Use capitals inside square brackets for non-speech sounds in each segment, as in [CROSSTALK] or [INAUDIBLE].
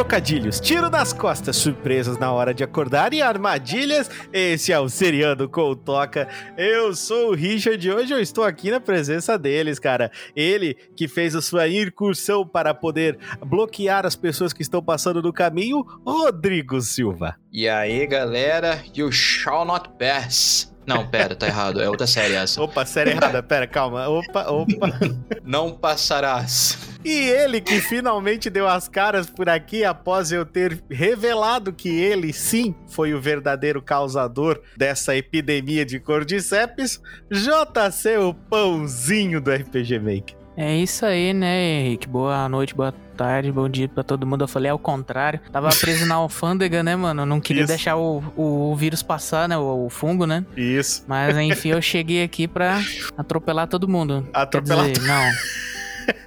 trocadilhos, tiro nas costas, surpresas na hora de acordar e armadilhas. Esse é o Seriando com Toca. Eu sou o Richard e hoje eu estou aqui na presença deles, cara. Ele que fez a sua incursão para poder bloquear as pessoas que estão passando no caminho, Rodrigo Silva. E aí, galera, you shall not pass. Não, pera, tá errado. É outra série essa. Opa, série errada. Pera, calma. Opa, opa. Não passarás. E ele que finalmente deu as caras por aqui após eu ter revelado que ele sim foi o verdadeiro causador dessa epidemia de cordyceps, JC, o pãozinho do RPG Maker. É isso aí, né, Henrique? Boa noite, boa tarde, bom dia pra todo mundo. Eu falei ao contrário. Tava preso na alfândega, né, mano? Não queria Isso. deixar o, o, vírus passar, né? O, o fungo, né? Isso. Mas enfim, eu cheguei aqui pra atropelar todo mundo. Atropelar Quer dizer, não. [LAUGHS]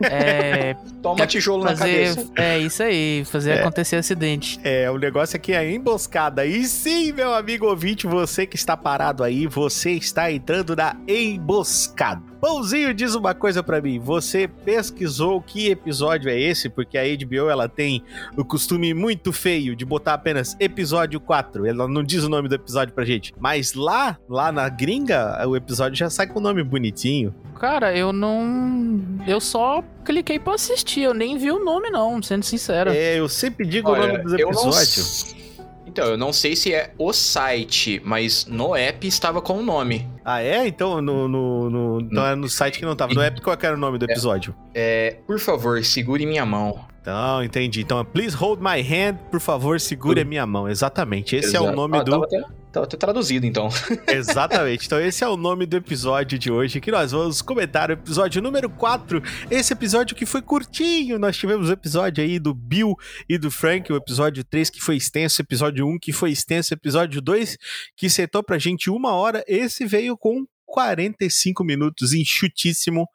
É. Toma tijolo na fazer, cabeça. É isso aí, fazer É. acontecer acidente. É, o negócio aqui é emboscada. E sim, meu amigo ouvinte, você que está parado aí, você está entrando na emboscada. Pãozinho diz uma coisa pra mim. Você pesquisou que episódio é esse? Porque a HBO ela tem o costume muito feio de botar apenas episódio 4. Ela não diz o nome do episódio pra gente. Mas lá, lá na gringa, o episódio já sai com o nome bonitinho. Cara, eu não. Eu só cliquei pra assistir, eu nem vi o nome, não, sendo sincero. É, eu sempre digo o nome dos eu não episódios. Então, eu não sei se é o site, mas no app estava com o nome. Ah, é? Então no, no, no, então é no site que não tava. No app, qual que era o nome do episódio? É, por favor, segure minha mão. Então, entendi. Então, please hold my hand, por favor, segure a minha mão. Exatamente. Esse é o Exato. nome Ah, do. Até, tava até traduzido, então. [LAUGHS] Exatamente. Então, esse é o nome do episódio de hoje que nós vamos comentar. O episódio número 4. Esse episódio que foi curtinho. Nós tivemos o episódio aí do Bill e do Frank. O episódio 3 que foi extenso. Episódio 1 que foi extenso. Episódio 2 que setou pra gente uma hora. Esse veio com 45 minutos, enxutíssimo.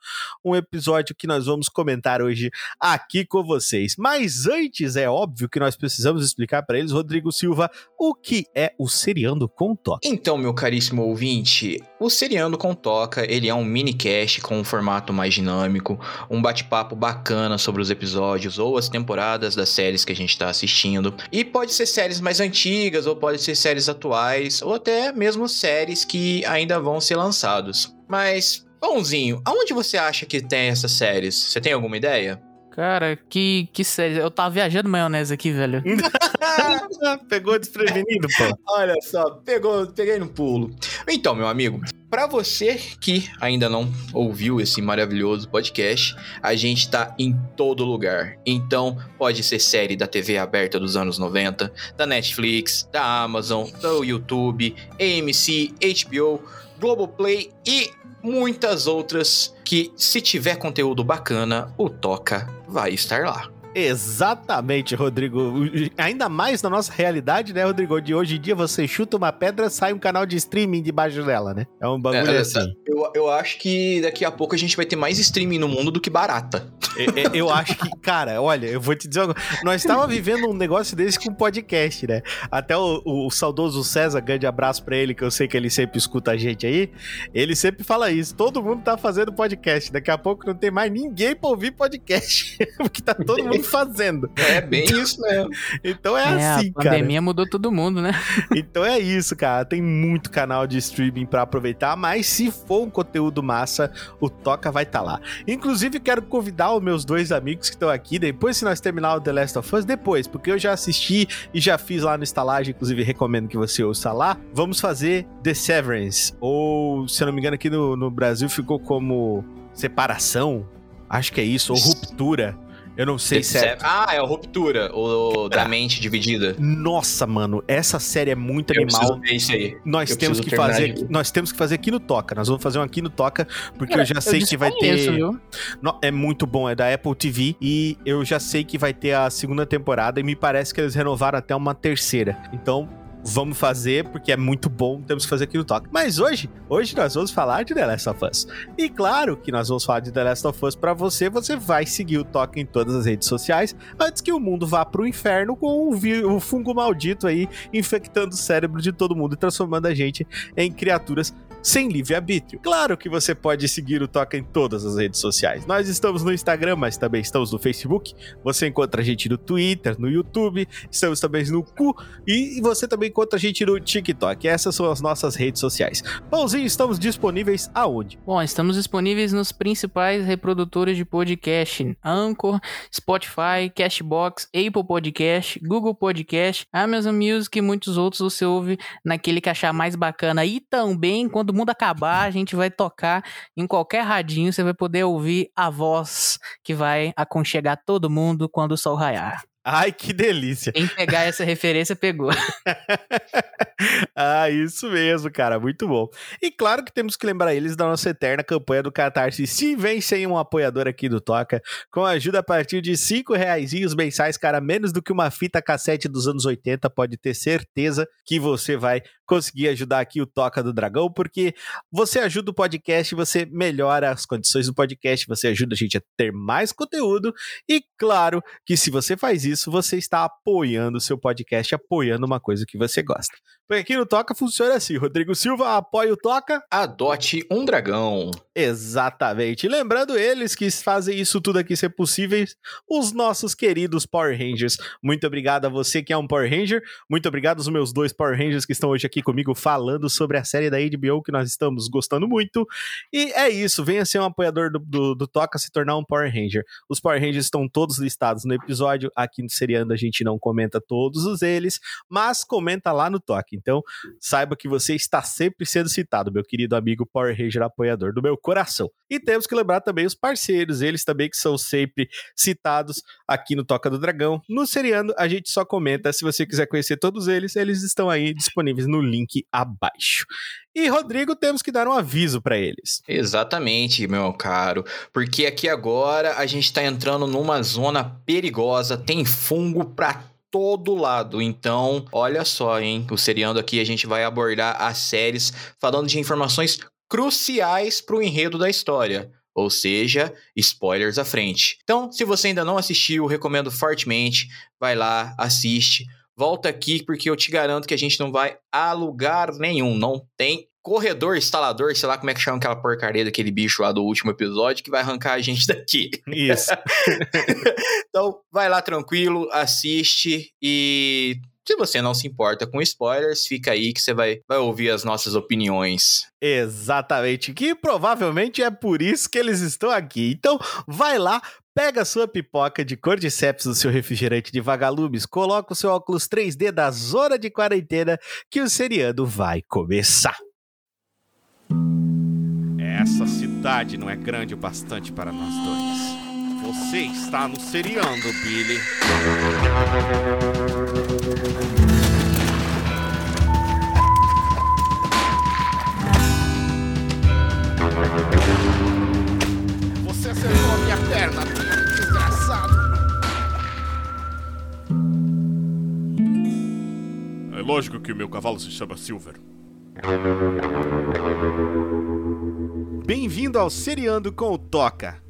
Um episódio que nós vamos comentar hoje aqui com vocês. Mas antes, é óbvio que nós precisamos explicar para eles, Rodrigo Silva, o que é o Seriando com Toque. Então, meu caríssimo ouvinte, o Seriando com Toca, ele é um minicast com um formato mais dinâmico, um bate-papo bacana sobre os episódios ou as temporadas das séries que a gente está assistindo. E pode ser séries mais antigas, ou pode ser séries atuais, ou até mesmo séries que ainda vão ser lançadas. Mas, Pãozinho, aonde você acha que tem essas séries? Você tem alguma ideia? Cara, que, que sério. Eu tava viajando maionese aqui, velho. [LAUGHS] Pegou desprevenido, pô. Olha só, pegou, peguei no pulo. Então, meu amigo, pra você que ainda não ouviu esse maravilhoso podcast, a gente tá em todo lugar. Então, pode ser série da TV aberta dos anos 90, da Netflix, da Amazon, do YouTube, AMC, HBO, Globoplay e muitas outras que se tiver conteúdo bacana, o Toca vai estar lá. Exatamente, Rodrigo. Ainda mais na nossa realidade, né, Rodrigo? De hoje em dia você chuta uma pedra, sai um canal de streaming debaixo dela, né? É um bagulho É, assim. Eu, eu acho que daqui a pouco a gente vai ter mais streaming no mundo do que barata. É, é, eu acho que, cara, olha, eu vou te dizer uma coisa. Nós estávamos vivendo um negócio desse com podcast, né? Até o, o saudoso César, grande abraço pra ele, que eu sei que ele sempre escuta a gente aí. Ele sempre fala isso. Todo mundo tá fazendo podcast. Daqui a pouco não tem mais ninguém pra ouvir podcast. [LAUGHS] Porque tá todo mundo fazendo. É bem isso mesmo. Então é, É, assim, a cara. pandemia mudou todo mundo, né? Então é isso, cara. Tem muito canal de streaming pra aproveitar, mas se for um conteúdo massa, o Toca vai estar lá. Inclusive, quero convidar os meus dois amigos que estão aqui, depois se nós terminar o The Last of Us, depois, porque eu já assisti e já fiz lá no estalagem, inclusive recomendo que você ouça lá. Vamos fazer The Severance, ou, se eu não me engano, aqui no, no Brasil ficou como separação, acho que é isso, ou ruptura. Eu não sei se é... Ah, é a ruptura, o da mente dividida. Nossa, mano, essa série é muito Eu animal. ver isso aí. Nós Eu temos que fazer, aqui, nós temos que fazer aqui no Toca. Nós vamos fazer um aqui no Toca, porque Cara, eu já sei que vai ter. viu? No- é muito bom, é da Apple TV e eu já sei que vai ter a segunda temporada e me parece que eles renovaram até uma terceira. Então, vamos fazer, porque é muito bom, temos que fazer aqui no Toque. Mas hoje, hoje nós vamos falar de The Last of Us. E claro que nós vamos falar de The Last of Us pra você, você vai seguir o Toque em todas as redes sociais, antes que o mundo vá pro inferno com o, o fungo maldito aí, infectando o cérebro de todo mundo e transformando a gente em criaturas sem livre-arbítrio. Claro que você pode seguir o Toca em todas as redes sociais. Nós estamos no Instagram, mas também estamos no Facebook. Você encontra a gente no Twitter, no YouTube, estamos também no Cu e você também encontra a gente no TikTok. Essas são as nossas redes sociais. Pãozinho, estamos disponíveis aonde? Bom, estamos disponíveis nos principais reprodutores de podcast: Anchor, Spotify, Cashbox, Apple Podcast, Google Podcast, Amazon Music e muitos outros você ouve naquele que achar mais bacana. E também, quando mundo acabar, a gente vai tocar em qualquer radinho, você vai poder ouvir a voz que vai aconchegar todo mundo quando o sol raiar. Ai, que delícia. Quem pegar essa referência pegou. [LAUGHS] ah, isso mesmo, cara. Muito bom. E claro que temos que lembrar eles da nossa eterna campanha do Catarse. Se vem sem um apoiador aqui do Toca, com ajuda a partir de cinco reais mensais, cara, menos do que uma fita cassete dos anos 80, pode ter certeza que você vai conseguir ajudar aqui o Toca do Dragão, porque você ajuda o podcast, você melhora as condições do podcast, você ajuda a gente a ter mais conteúdo e claro que se você faz isso, você está apoiando o seu podcast, apoiando uma coisa que você gosta. Porque aqui no Toca funciona assim, Rodrigo Silva apoia o Toca, adote um dragão. Exatamente. Lembrando eles que fazem isso tudo aqui ser possível, os nossos queridos Power Rangers. Muito obrigado a você que é um Power Ranger, muito obrigado aos meus dois Power Rangers que estão hoje aqui aqui comigo falando sobre a série da HBO que nós estamos gostando muito. E é isso, venha ser um apoiador do, do, do Toca se tornar um Power Ranger. Os Power Rangers estão todos listados no episódio. Aqui no Seriando a gente não comenta todos os eles, mas comenta lá no Toque. Então, saiba que você está sempre sendo citado, meu querido amigo Power Ranger apoiador do meu coração. E temos que lembrar também os parceiros, eles também que são sempre citados aqui no Toca do Dragão. No Seriando, a gente só comenta. Se você quiser conhecer todos eles, eles estão aí disponíveis no link abaixo. E Rodrigo, temos que dar um aviso para eles. Exatamente, meu caro, porque aqui agora a gente está entrando numa zona perigosa, tem fungo para todo lado. Então, olha só, hein? O seriando aqui a gente vai abordar as séries falando de informações cruciais para o enredo da história. Ou seja, spoilers à frente. Então, se você ainda não assistiu, recomendo fortemente. Vai lá, assiste volta aqui porque eu te garanto que a gente não vai a lugar nenhum. Não tem corredor, instalador, sei lá como é que chama aquela porcaria daquele bicho lá do último episódio que vai arrancar a gente [LAUGHS] daqui. Isso. [LAUGHS] então, vai lá tranquilo, assiste e se você não se importa com spoilers, fica aí que você vai, vai ouvir as nossas opiniões. Exatamente, que provavelmente é por isso que eles estão aqui. Então, vai lá, Pega sua pipoca de cordyceps do seu refrigerante de vagalumes, coloca o seu óculos 3D da zona de quarentena que o seriado vai começar. Essa cidade não é grande o bastante para nós dois. Você está no seriando, Billy. Você acertou a minha perna, lógico que o meu cavalo se chama Silver. Bem-vindo ao Seriando com o Toca.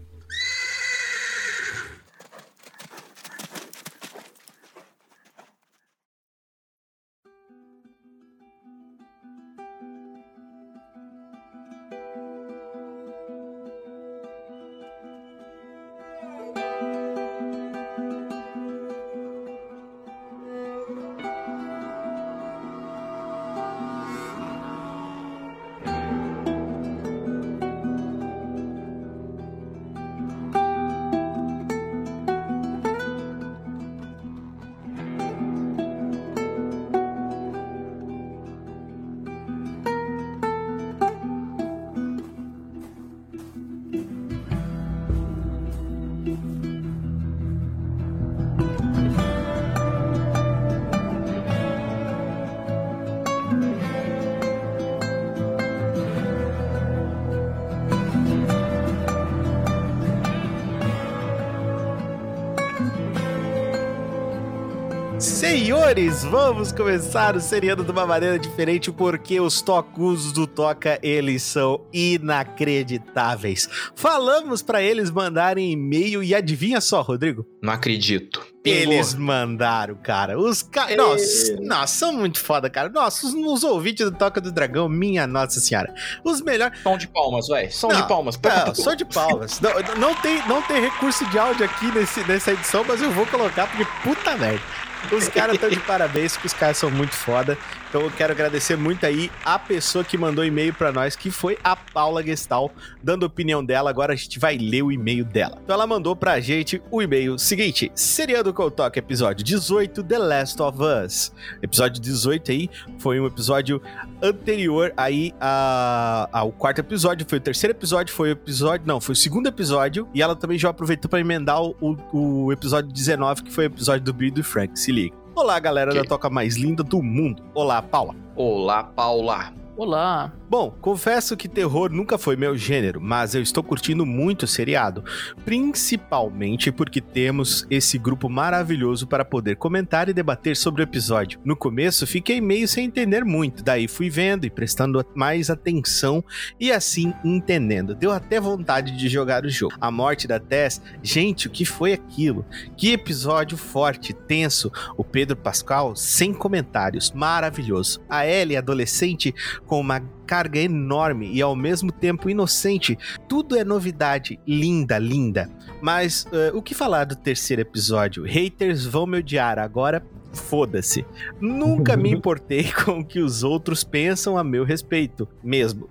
Senhores, vamos começar o seriado de uma maneira diferente porque os tocos do Toca, eles são inacreditáveis. Falamos para eles mandarem e-mail e adivinha só, Rodrigo? Não acredito. Eles mandaram, cara. Os caras. Nossa, nossa, são muito foda, cara. Nossa, os, os ouvintes do Toca do Dragão, minha nossa senhora. Os melhores. Som de palmas, velho. Som Não, de palmas. Não, só de palmas. não, não, tem, não tem recurso de áudio aqui nesse, nessa edição, mas eu vou colocar porque puta merda. Os caras estão de parabéns, que os caras são muito foda. Então eu quero agradecer muito aí a pessoa que mandou e-mail pra nós, que foi a Paula Gestal, dando a opinião dela. Agora a gente vai ler o e-mail dela. Então ela mandou pra gente o e-mail seguinte: Seriando o Toque, episódio 18, The Last of Us. Episódio 18 aí foi um episódio anterior aí a- ao quarto episódio. Foi o terceiro episódio, foi o episódio. Não, foi o segundo episódio. E ela também já aproveitou pra emendar o- o episódio 19, que foi o episódio do Bill e do Frank. Se liga. Olá, galera Ok. da toca mais linda do mundo. Olá, Paula. Olá, Paula. Olá. Bom, confesso que terror nunca foi meu gênero, mas eu estou curtindo muito o seriado, principalmente porque temos esse grupo maravilhoso para poder comentar e debater sobre o episódio. No começo fiquei meio sem entender muito, daí fui vendo e prestando mais atenção e assim entendendo. Deu até vontade de jogar o jogo. A morte da Tess, gente, o que foi aquilo? Que episódio forte, tenso. O Pedro Pascal, sem comentários, maravilhoso. A Ellie, adolescente, com uma carga enorme e ao mesmo tempo inocente. Tudo é novidade, linda, linda. Mas eh, o que falar do terceiro episódio? Haters vão me odiar agora. Foda-se. Nunca me [LAUGHS] importei com o que os outros pensam a meu respeito, mesmo.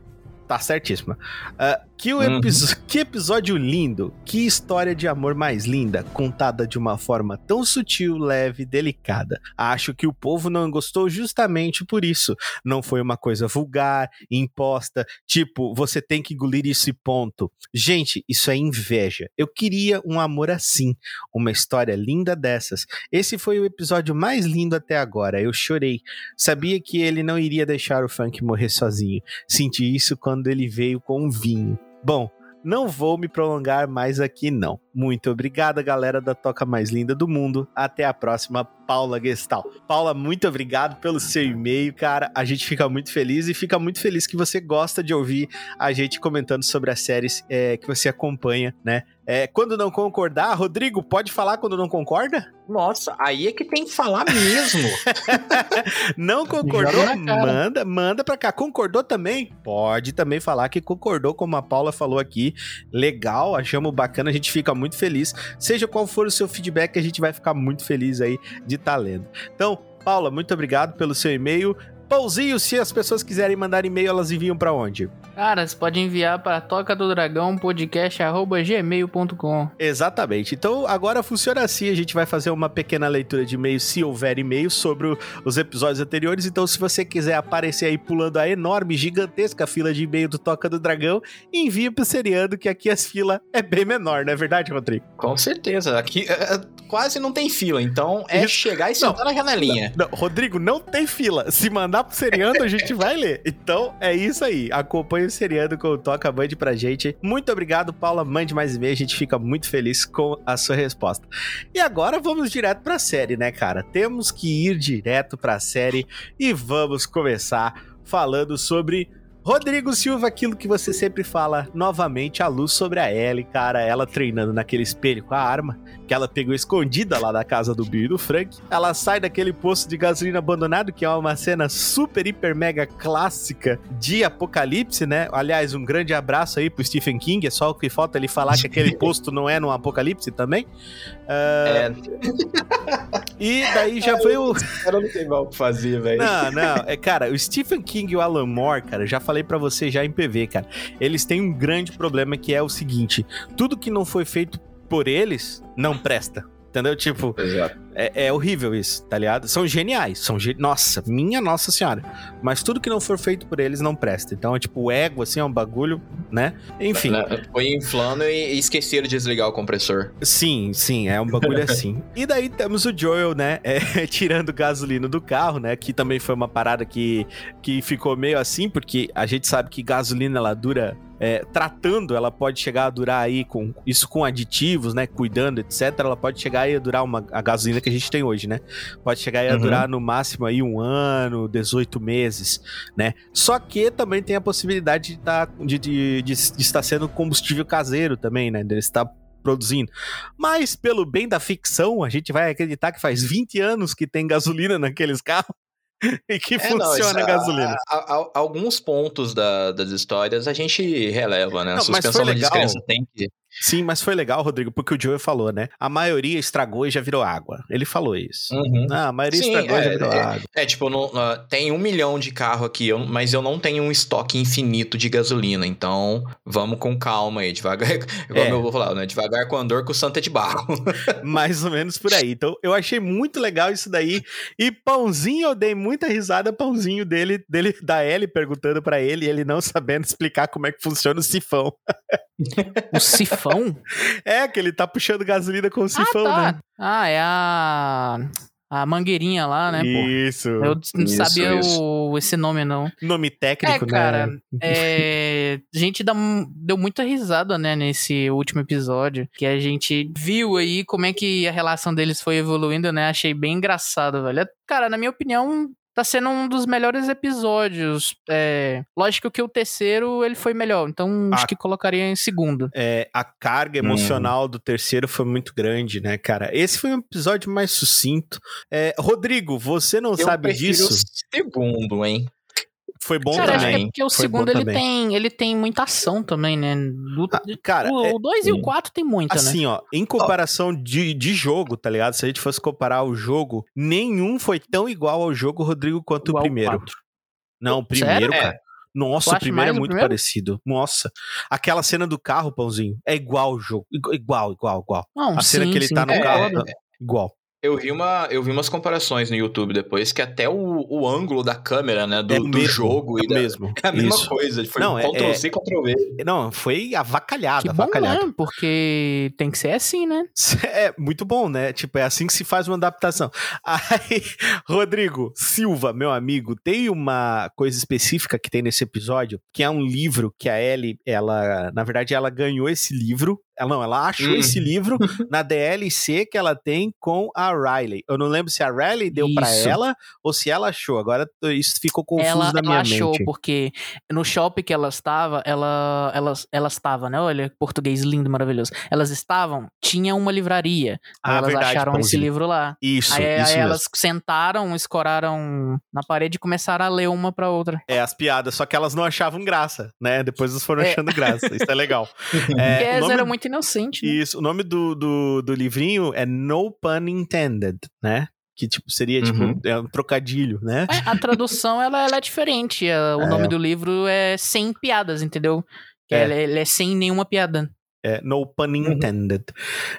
Tá certíssima. Ah, que, o Uhum. que episódio lindo! Que história de amor mais linda, contada de uma forma tão sutil, leve e delicada. Acho que o povo não gostou justamente por isso. Não foi uma coisa vulgar, imposta, tipo, você tem que engolir isso e ponto. Gente, isso é inveja. Eu queria um amor assim, uma história linda dessas. Esse foi o episódio mais lindo até agora. Eu chorei. Sabia que ele não iria deixar o Frank morrer sozinho. Senti isso quando ele veio com vinho. Bom, não vou me prolongar mais aqui, não. Muito obrigada, galera da Toca Mais Linda do Mundo. Até a próxima, Paula Gestal. Paula, muito obrigado pelo seu e-mail, cara. A gente fica muito feliz e fica muito feliz que você gosta de ouvir a gente comentando sobre as séries é, que você acompanha, né? É, quando não concordar, Rodrigo, pode falar quando não concorda? Nossa, aí é que tem que falar mesmo. [LAUGHS] Não concordou? Manda, manda pra cá. Concordou também? Pode também falar que concordou, como a Paula falou aqui. Legal, achamos bacana, a gente fica muito feliz. Seja qual for o seu feedback, a gente vai ficar muito feliz aí de estar lendo. Então, Paula, muito obrigado pelo seu e-mail. Pauzinho, se as pessoas quiserem mandar e-mail, elas enviam pra onde? Cara, você pode enviar para toca do dragão podcast@gmail.com. Exatamente. Então agora funciona assim: a gente vai fazer uma pequena leitura de e-mails, se houver e-mails, sobre os episódios anteriores. Então, se você quiser aparecer aí pulando a enorme, gigantesca fila de e-mail do Toca do Dragão, envia pro Seriando, que aqui as filas é bem menor, não é verdade, Rodrigo? Com certeza. Aqui é, é, quase não tem fila, então é Isso. chegar e sentar na janelinha. Não, Rodrigo, não tem fila. Se mandar pro Seriando, a gente [LAUGHS] vai ler. Então é isso aí. Acompanhe o Seriando com o Toca, mande pra gente. Muito obrigado, Paula. Mande mais e-mail. A gente fica muito feliz com a sua resposta. E agora vamos direto pra série, né, cara? Temos que ir direto pra série e vamos começar falando sobre. Rodrigo Silva, aquilo que você sempre fala novamente, a luz sobre a Ellie, cara, ela treinando naquele espelho com a arma, que ela pegou escondida lá da casa do Bill e do Frank. Ela sai daquele posto de gasolina abandonado, que é uma cena super, hiper, mega clássica de apocalipse, né? Aliás, um grande abraço aí pro Stephen King. É só o que falta ele falar que aquele [LAUGHS] posto não é num apocalipse também. É, E daí já [LAUGHS] foi o. eu não sei mal o que fazer, velho. Não, não. É, cara, o Stephen King e o Alan Moore, cara, já falei pra você já em PV, cara. Eles têm um grande problema que é o seguinte: tudo que não foi feito por eles não presta. Entendeu? Tipo, Exato. É, é horrível isso, tá ligado? São geniais, são ge... Nossa, minha nossa senhora. Mas tudo que não for feito por eles não presta. Então, é tipo, o ego, assim, é um bagulho, né? Enfim. Né, Foi inflando e e esqueceram de desligar o compressor. Sim, sim, é um bagulho [LAUGHS] assim. E daí temos o Joel, né, é, [LAUGHS] tirando gasolina do carro, né, que também foi uma parada que, que ficou meio assim, porque a gente sabe que gasolina, ela dura... é, tratando, ela pode chegar a durar aí com isso com aditivos, né? Cuidando, etc. Ela pode chegar aí a durar uma a gasolina que a gente tem hoje, né? Pode chegar a Uhum. durar no máximo aí um ano, 18 meses, né? Só que também tem a possibilidade de, tá, de, de, de- de estar sendo combustível caseiro também, né? De estar produzindo. Mas, pelo bem da ficção, a gente vai acreditar que faz 20 anos que tem gasolina naqueles carros. [LAUGHS] e que É, funciona não, a gasolina. a- a- a- alguns pontos da- das histórias a gente releva, né? Não, A suspensão da descrença tem que. Sim, mas foi legal, Rodrigo, porque o Joey falou, né? A maioria estragou e já virou água. Ele falou isso. Uhum. Ah, a maioria Sim, estragou e já é, virou é. água. É, tipo, não- ah, tem um milhão de carro aqui, eu- mas eu não tenho um estoque infinito de gasolina. Então, vamos com calma aí, devagar. [LAUGHS] Como É. eu vou falar, né? Devagar com andor com santa de barro. [LAUGHS] Mais ou menos por aí. Então, eu achei muito legal isso daí. E Pãozinho, eu dei muita risada, Pãozinho dele, dele da Ellie perguntando pra ele, e ele não sabendo explicar como é que funciona o sifão. [LAUGHS] O sifão? É, que ele tá puxando gasolina com o sifão, ah, tá. né? Ah, é a. A mangueirinha lá, né, pô? Isso. Eu não Isso, sabia isso. O, esse nome, não. Nome técnico, é, cara, né? é, a [LAUGHS] gente dá, deu muita risada, né, nesse último episódio, que a gente viu aí como é que a relação deles foi evoluindo, né, achei bem engraçado, velho. É, Cara, na minha opinião, tá sendo um dos melhores episódios. É, lógico que o terceiro, ele foi melhor, então acho Ah. que colocaria em segundo. É, a carga Hum. emocional do terceiro foi muito grande, né, cara? Esse foi um episódio mais sucinto. É, Rodrigo, você não eu sabe disso? o segundo, hein? Foi bom Cara, acho também. que é porque o Foi segundo, ele também. tem, ele tem muita ação também, né? Do- Ah, cara, é- o 2 e o 4 tem muita, né? Assim, ó, em comparação de, de jogo, tá ligado? Se a gente fosse comparar o jogo, nenhum foi tão igual ao jogo, Rodrigo, quanto Igual o primeiro. Não, o primeiro, Sério? cara. Nossa, Tu o primeiro é o muito primeiro? parecido. Nossa. Aquela cena do carro, pãozinho, é igual o jogo. Igu- Igual, igual, igual. Não, A cena sim, que ele sim, tá no É, carro, concordo. igual. Eu vi, uma, eu vi umas comparações no YouTube depois, que até o, o ângulo da câmera, né? Do, É do mesmo, jogo É e da, mesmo. [LAUGHS] é a mesma Isso. coisa. Foi Não, é- Ctrl é- C, Ctrl V. Não, foi avacalhado, Que bom, avacalhado. né? Porque tem que ser assim, né? [LAUGHS] É muito bom, né? Tipo, é assim que se faz uma adaptação. [LAUGHS] Aí, Rodrigo Silva, meu amigo, tem uma coisa específica que tem nesse episódio, que é um livro que a Ellie, ela, na verdade, ela ganhou esse livro. Ela não, ela achou Hum. esse livro [LAUGHS] na DLC que ela tem com a Riley. Eu não lembro se a Riley deu pra Isso. ela ou se ela achou. Agora isso ficou confuso ela, na minha ela achou, mente. porque no shopping que ela estava, ela, elas, elas estavam, né? Olha, português lindo, maravilhoso. Elas estavam, tinha uma livraria. Ah, elas verdade, acharam esse livro lá. Isso, aí isso aí mesmo. elas sentaram, escoraram na parede e começaram a ler uma pra outra. É, as piadas, só que elas não achavam graça, né? Depois elas foram É. achando graça. Isso é legal. [LAUGHS] É, o nome eram muito inocentes. né? Isso, o nome do, do, do livrinho é No Pun Intended, né? Que, tipo, seria, tipo, Uhum. é um trocadilho, né? É, a tradução, ela, ela é diferente. É, O É. nome do livro é Sem Piadas, entendeu? Que É. Ele, ele é sem nenhuma piada. É, no pun intended.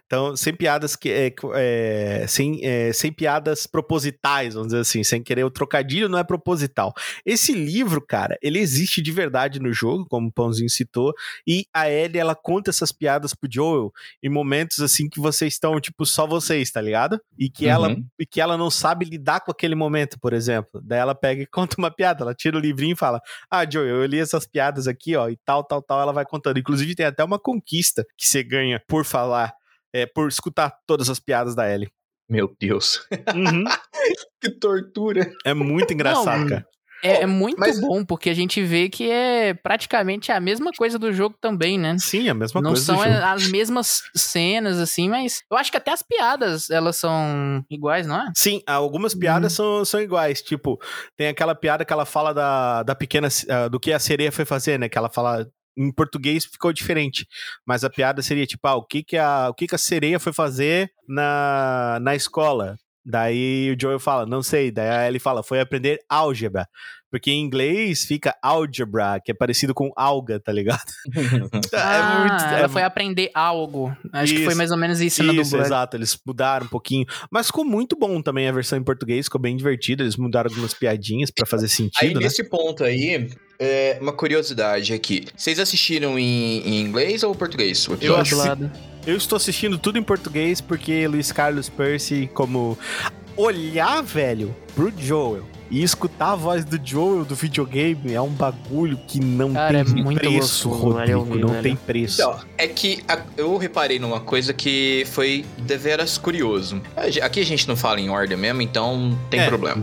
Então, sem piadas que é, é, sem, é, sem piadas propositais, vamos dizer assim, sem querer o trocadilho não é proposital. Esse livro, cara, ele existe de verdade no jogo, como o Pãozinho citou, e a Ellie ela conta essas piadas pro Joel em momentos assim que vocês estão tipo só vocês, tá ligado? E que ela Uhum. e que ela não sabe lidar com aquele momento, por exemplo. Daí ela pega e [LAUGHS] conta uma piada, ela tira o livrinho e fala: "Ah, Joel, eu li essas piadas aqui, ó, e tal, tal, tal", ela vai contando. Inclusive tem até uma conquista que você ganha por falar, é, por escutar todas as piadas da Ellie. Meu Deus. Uhum. [LAUGHS] que tortura. É muito engraçado, Não, cara. É, é muito mas- bom, porque a gente vê que é praticamente a mesma coisa do jogo também, né? Sim, a mesma Não coisa são do jogo. as mesmas cenas, assim, mas eu acho que até as piadas, elas são iguais, não é? Sim, algumas piadas são, são iguais. Tipo, tem aquela piada que ela fala da, da pequena. ah, do que a sereia foi fazer, né? Que ela fala. Em português ficou diferente. Mas a piada seria tipo, ah, o que, que, a, o que, que a sereia foi fazer na, na escola? Daí o Joel fala, não sei. Daí a Ellie fala, foi aprender álgebra. Porque em inglês fica algebra, que é parecido com alga, tá ligado? [LAUGHS] Ah, é ela foi aprender algo. Acho que foi Isso. mais ou menos isso, na Isso, dublagem. exato. Eles mudaram um pouquinho. Mas ficou muito bom também a versão em português, ficou bem divertida. Eles mudaram algumas piadinhas pra fazer Aí, sentido, né? nesse ponto aí, é, uma curiosidade aqui. Vocês assistiram em, em inglês ou português o Eu Dublado. Eu estou assistindo tudo em português porque Luiz Carlos Percy, como olhar, velho, pro Joel e escutar a voz do Joel do videogame é um bagulho que não Cara, é tem muito preço, gostoso, velho, Rodrigo. ouvir, não velho. tem preço. Então, é que a- eu reparei numa coisa que foi deveras curioso. Aqui a gente não fala em ordem mesmo, então não tem É, problema.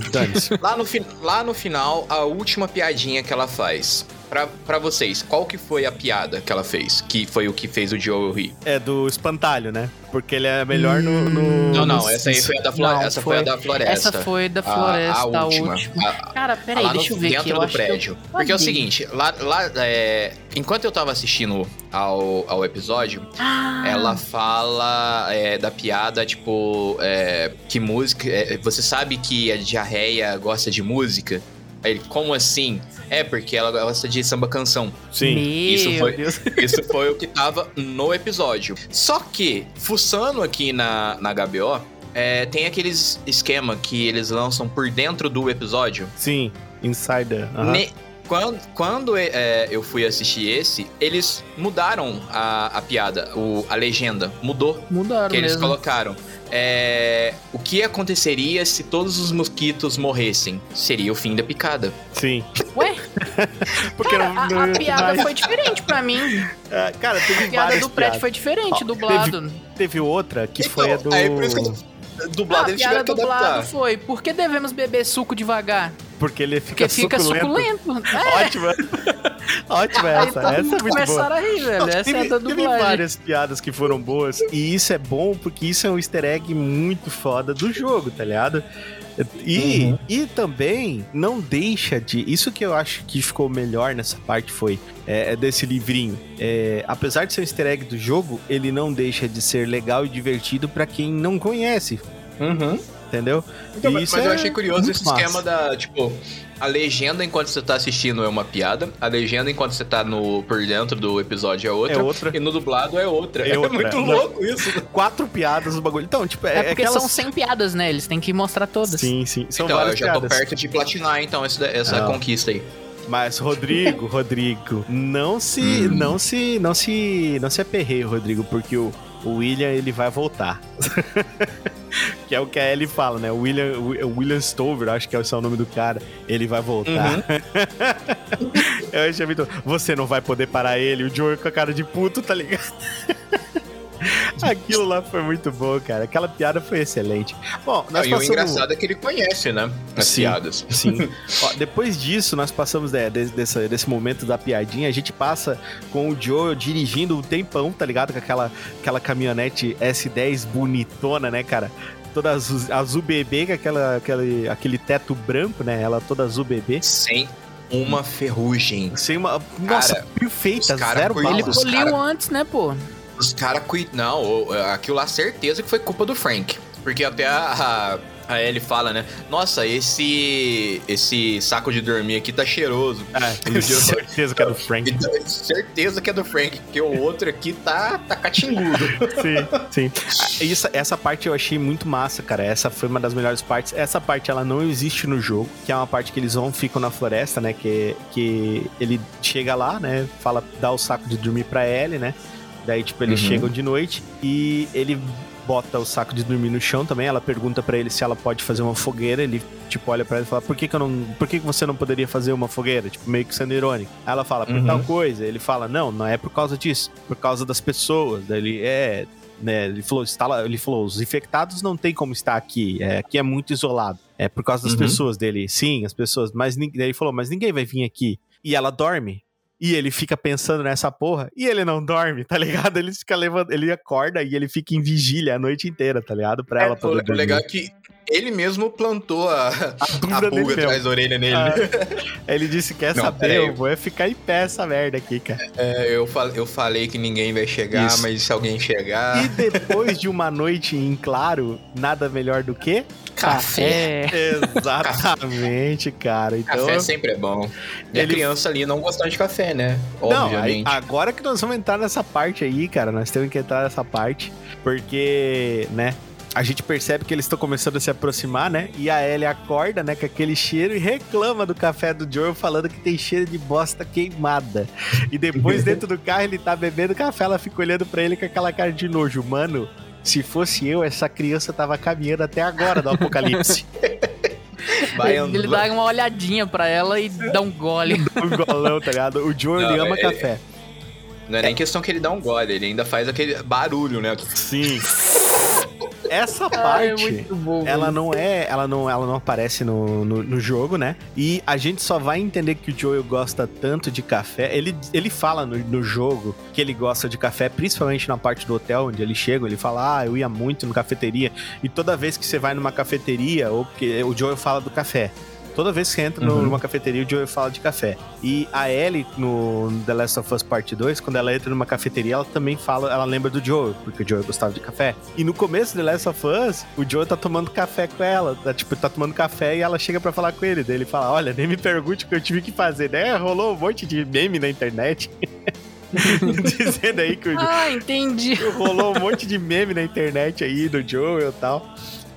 Lá no, lá no final, a última piadinha que ela faz. Pra, pra vocês, qual que foi a piada que ela fez? Que foi o que fez o Joel rir? É do espantalho, né? Porque ele é melhor no. no Não, não, no- essa aí foi a da, flo- Não, essa foi. a da floresta. Essa foi da floresta, a, a, última. última. A- Cara, peraí, no- deixa eu ver dentro aqui. Eu do que eu prédio. Porque é o seguinte, lá, lá é, enquanto eu tava assistindo ao, ao episódio, Ah, ela fala é, da piada, tipo, é, que música. é, você sabe que a diarreia gosta de música? Aí ele, como assim? É, porque ela gosta de samba canção. Sim. Meu isso foi- Deus. [LAUGHS] Isso foi o que tava no episódio. Só que, fuçando aqui na, na HBO, é, tem aqueles esquema que eles lançam por dentro do episódio. Sim. Insider. aham. Ne- quando quando é, eu fui assistir esse, eles mudaram a, a piada, o, a legenda. Mudou. Mudaram que eles mesmo. colocaram. É, o que aconteceria se todos os mosquitos morressem? Seria o fim da picada. Sim. Ué, [LAUGHS] Porque cara, não- a, não- a piada mas- foi diferente pra mim. Ah, Cara, teve A piada várias do prédio piadas. foi diferente, dublado. Teve outra que Então, foi a do. aí por isso que eu Dublado Ah, a eles piada tiveram que dublado adaptar. foi, por que devemos beber suco devagar? Porque ele fica Porque fica suculento. suculento. [LAUGHS] É, Ótima. [LAUGHS] Ótima aí essa. todo Essa é muito boa. começaram a rir, velho. Não, Essa teve, é a da teve dublagem. várias piadas que foram boas. E isso é bom porque isso é um easter egg muito foda do jogo, tá ligado? E, Uhum. e também não deixa de. Isso que eu acho que ficou melhor nessa parte foi é, é desse livrinho. É, apesar de ser um easter egg do jogo, ele não deixa de ser legal e divertido pra quem não conhece, Uhum. entendeu? Então, mas isso mas eu é achei curioso esse massa. esquema da, tipo, a legenda enquanto você tá assistindo é uma piada, a legenda enquanto você tá no, por dentro do episódio é outra, É outra. e no dublado é outra. É [LAUGHS] É, outra. muito Não. louco isso. Quatro piadas no bagulho. Então, tipo, é, É porque aquelas... são 100 piadas, né? Eles têm que mostrar todas. Sim, sim. São então, eu já tô piadas. perto de platinar, então, essa, essa Não. conquista aí. Mas Rodrigo, [LAUGHS] Rodrigo, não se, Hum. não se, não se, não se aperreie, Rodrigo, porque o, o William ele vai voltar. [LAUGHS] que é o que a Ellie fala, né? O William, o William Stover, acho que é o nome do cara. Ele vai voltar. [LAUGHS] Eu achei muito. Você não vai poder parar ele. O Joey com a cara de puto, tá ligado? [LAUGHS] Aquilo lá foi muito bom, cara. Aquela piada foi excelente. Bom, Não, nós e o passamos... engraçado é que ele conhece, né? As Sim. piadas. Sim. [LAUGHS] Ó, depois disso, nós passamos é, de- dessa- desse momento da piadinha, a gente passa com o Joe dirigindo um tempão, tá ligado? Com aquela, aquela caminhonete S10 bonitona, né, cara? Toda azul, azul bebê, com aquela, aquele, aquele teto branco, né? Ela toda azul bebê. Sem uma ferrugem. Sem uma. Nossa, Cara, perfeita, zero cuidam Ele poliu cara- antes, né, pô? Os caras cuidam. Não, aquilo lá, certeza que foi culpa do Frank. Porque até a, a, a Ellie fala, né? Nossa, esse esse saco de dormir aqui tá cheiroso. [LAUGHS] Ah, tenho certeza que é do Frank. Então, certeza que é do Frank, porque o outro aqui tá, tá catingudo. [LAUGHS] Sim, sim. Isso, essa parte eu achei muito massa, cara. Essa foi uma das melhores partes. Essa parte ela não existe no jogo, que é uma parte que eles vão ficam na floresta, né? Que, que ele chega lá, né? Fala, dá o saco de dormir pra Ellie, né? Daí, tipo, eles Uhum. chegam de noite e ele bota o saco de dormir no chão também. Ela pergunta pra ele se ela pode fazer uma fogueira. Ele, tipo, olha pra ela e fala: Por que, que eu não. Por que, que você não poderia fazer uma fogueira? Tipo, meio que sendo irônico. Aí ela fala, por Uhum. tal coisa. Ele fala, não, não é por causa disso, por causa das pessoas. Daí ele é. Né, ele falou, lá, ele falou, os infectados não tem como estar aqui. É, aqui é muito isolado. É por causa das Uhum. pessoas dele. Sim, as pessoas. Mas ele falou, mas ninguém vai vir aqui. E ela dorme. E ele fica pensando nessa porra e ele não dorme, tá ligado? Ele fica levando, ele acorda e ele fica em vigília a noite inteira, tá ligado? Pra ela É, poder o legal é que ele mesmo plantou a, a [LAUGHS] dele pulga atrás da orelha nele. Ah, [LAUGHS] Ele disse: Quer Não, saber? Eu vou é ficar em pé essa merda aqui, cara. É, eu, fal- eu falei que ninguém vai chegar, Isso. mas se alguém chegar. E depois de uma noite em claro, nada melhor do que Café. Exatamente, cara. Então, Café sempre é bom. E Ele- a criança ali não gostando de café, né? não, Obviamente. agora que nós vamos entrar nessa parte aí, cara, nós temos que entrar nessa parte, porque, né, a gente percebe que eles estão começando a se aproximar, né? E a Ellie acorda, né, com aquele cheiro e reclama do café do Joel, falando que tem cheiro de bosta queimada. E depois, [LAUGHS] dentro do carro, ele tá bebendo café, ela fica olhando pra ele com aquela cara de nojo. Mano, se fosse eu, essa criança tava caminhando até agora do apocalipse. [LAUGHS] Vai ele, ele dá uma olhadinha pra ela e dá um gole. [LAUGHS] um golão, tá ligado? O Joel, ele ama é- café. Não é nem questão que ele dá um gole, ele ainda faz aquele barulho, né? Sim. Essa Ah, é parte. muito bom. Ela não é, ela não, ela não aparece no, no, no jogo, né? E a gente só vai entender que o Joel gosta tanto de café. Ele, ele fala no, no jogo que ele gosta de café, principalmente na parte do hotel onde ele chega. Ele fala, ah, eu ia muito no cafeteria. E toda vez que você vai numa cafeteria, ou porque o Joel fala do café. Toda vez que você entra Uhum. numa cafeteria, o Joel fala de café. E a Ellie, no The Last of Us Part 2, quando ela entra numa cafeteria, ela também fala, ela lembra do Joel, porque o Joel gostava de café. E no começo do The Last of Us, o Joel tá tomando café com ela. Tá, tipo, tá tomando café e ela chega pra falar com ele. Daí ele fala: Olha, nem me pergunte o que eu tive que fazer, né? Rolou um monte de meme na internet. [LAUGHS] Dizendo aí que o Ah, entendi. rolou um monte de meme na internet aí do Joel e tal.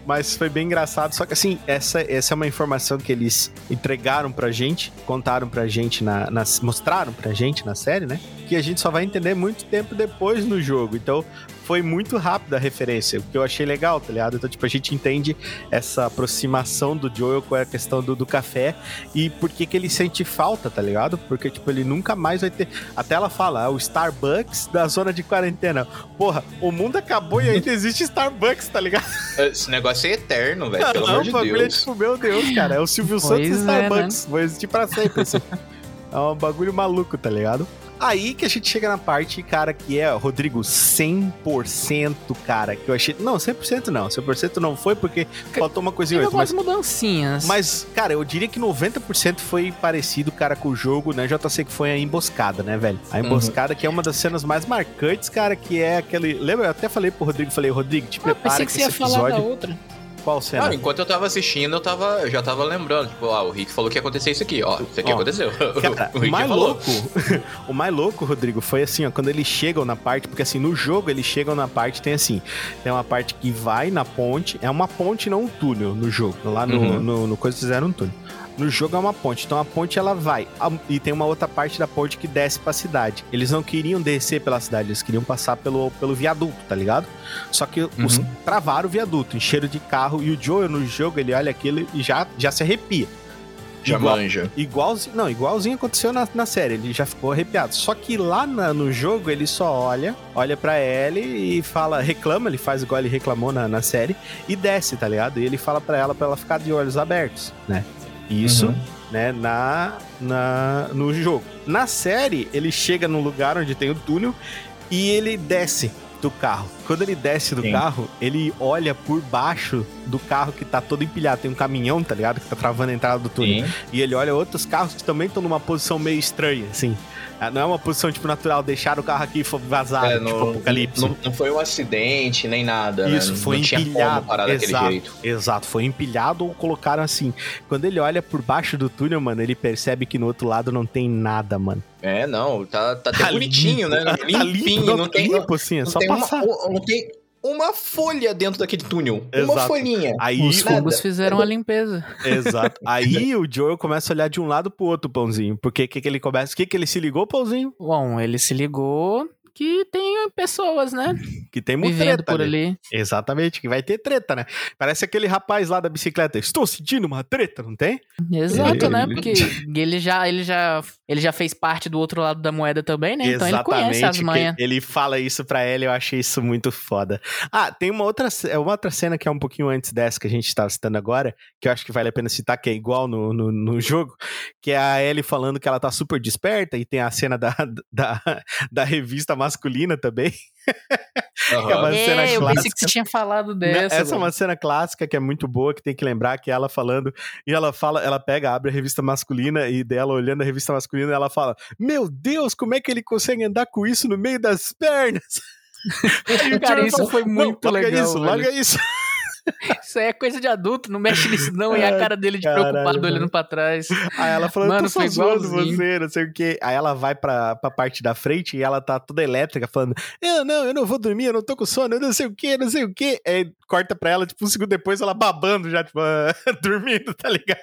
Mas foi bem engraçado. Só que assim, essa, essa é uma informação que eles entregaram pra gente, contaram pra gente, na, na- mostraram pra gente na série, né? Que a gente só vai entender muito tempo depois no jogo. Então foi muito rápida a referência, o que eu achei legal, tá ligado? Então, tipo, a gente entende essa aproximação do Joel com a questão do, do café e por que, que ele sente falta, tá ligado? Porque, tipo, ele nunca mais vai ter. Até ela fala, ah, o Starbucks da zona de quarentena. Porra, o mundo acabou e ainda existe Starbucks, tá ligado? [LAUGHS] Esse negócio é eterno, velho. Pelo Não, amor de o bagulho é Deus. tipo, meu Deus, cara, é o Silvio Pois Santos do é, Starbucks. Vai existir pra sempre, assim. [LAUGHS] É um bagulho maluco, tá ligado? Aí que a gente chega na parte, cara, que é, Rodrigo, 100%, cara, que eu achei... Não, 100% não, 100% não foi porque faltou uma coisinha antes, mas... mudancinhas. Mas, cara, eu diria que 90% foi parecido, cara, com o jogo, né? JC que foi a emboscada, né, velho? A emboscada que é uma das cenas mais marcantes, cara, que é aquele... Lembra? Eu até falei pro Rodrigo, falei, Rodrigo, te Ah, prepara que que você ia esse falar da episódio... outra. Qual cena? Ah, enquanto eu tava assistindo, eu, tava, eu já tava lembrando. Tipo, ah, o Rick falou que ia acontecer isso aqui, ó. Isso aqui Ó, aconteceu. [LAUGHS] Cara, [LAUGHS] o o mais louco, [LAUGHS] o mais louco, Rodrigo, foi assim, ó, quando eles chegam na parte, porque assim, no jogo eles chegam na parte, tem assim, tem uma parte que vai na ponte, é uma ponte, não um túnel no jogo. Lá no, Uhum. no, no coisa fizeram um túnel. No jogo é uma ponte, então a ponte ela vai. E tem uma outra parte da ponte que desce pra cidade. Eles não queriam descer pela cidade, eles queriam passar pelo, pelo viaduto, tá ligado? Só que os Uhum. travaram o viaduto, encheram de carro. E o Joel no jogo, ele olha aquilo e já, já se arrepia. Já Igual- manja. Igualzinho, não, igualzinho aconteceu na, na série, ele já ficou arrepiado. Só que lá na- no jogo ele só olha, olha pra Ellie e fala, reclama, ele faz igual ele reclamou na, na série e desce, tá ligado? E ele fala pra ela pra ela ficar de olhos abertos, né? Isso, Uhum. né, na, na no jogo. Na série, ele chega num lugar onde tem o túnel e ele desce do carro. Quando ele desce do Sim. carro, ele olha por baixo do carro que tá todo empilhado. Tem um caminhão, tá ligado? Que tá travando a entrada do túnel. Sim. E ele olha outros carros que também estão numa posição meio estranha, assim. Ah, Não é uma posição, tipo, natural, deixar o carro aqui vazar, É, tipo, não, apocalipse. não, não foi um acidente nem nada. né? Isso, Não- foi não empilhado. exato, jeito. exato, foi empilhado ou colocaram assim. Quando ele olha por baixo do túnel, mano, ele percebe que no outro lado não tem nada, mano. É, não, tá, tá Tá bonitinho, limpo, né? [LAUGHS] Tá Limpinho, limpo, não, tá tem, limpo, assim, é não só tem uma, passar. não tem uma folha dentro daquele túnel. Uma Exato. folhinha. Aí, Os nada. fungos fizeram a limpeza. exato. Aí o Joel começa a olhar de um lado pro outro, pãozinho. Porque que, que ele começa? O que, que ele se ligou, pãozinho? Bom, ele se ligou que tem pessoas, né? Que tem muita Vivendo treta por ali. ali. Exatamente, que vai ter treta, né? Parece aquele rapaz lá da bicicleta. Estou sentindo uma treta, não tem? Exato, Ele- né? ele- Porque ele já, ele, já, ele já fez parte do outro lado da moeda também, né? Então ele conhece as manhas. Ele fala isso pra ela, eu achei isso muito foda. Ah, tem uma outra, ce- uma outra cena que é um pouquinho antes dessa que a gente tava citando agora, que eu acho que vale a pena citar, que é igual no, no, no jogo, que é a Ellie falando que ela tá super desperta, e tem a cena da, da, da revista masculina também. Aham. É uma cena É, eu pensei que você tinha falado Né? dessa. Essa é mano. uma cena clássica que é muito boa, que tem que lembrar que ela falando, e ela fala, ela pega, abre a revista masculina e dela olhando a revista masculina, ela fala: Meu Deus, como é que ele consegue andar com isso no meio das pernas? [LAUGHS] Cara, isso fala, foi "Não, muito larga legal, isso, velho. larga isso. [LAUGHS] Isso aí é coisa de adulto, não mexe nisso não. E a [LAUGHS] cara dele de caralho, preocupado mano. olhando pra trás. Aí ela fala, eu tô Mano, só zoando você, não sei o quê. Aí ela vai pra, pra parte da frente e ela tá toda elétrica, falando, eu não, eu não vou dormir, eu não tô com sono, eu não sei o quê, não sei o quê. Aí corta pra ela, tipo, um segundo depois, ela babando já, tipo, [LAUGHS] dormindo, tá ligado?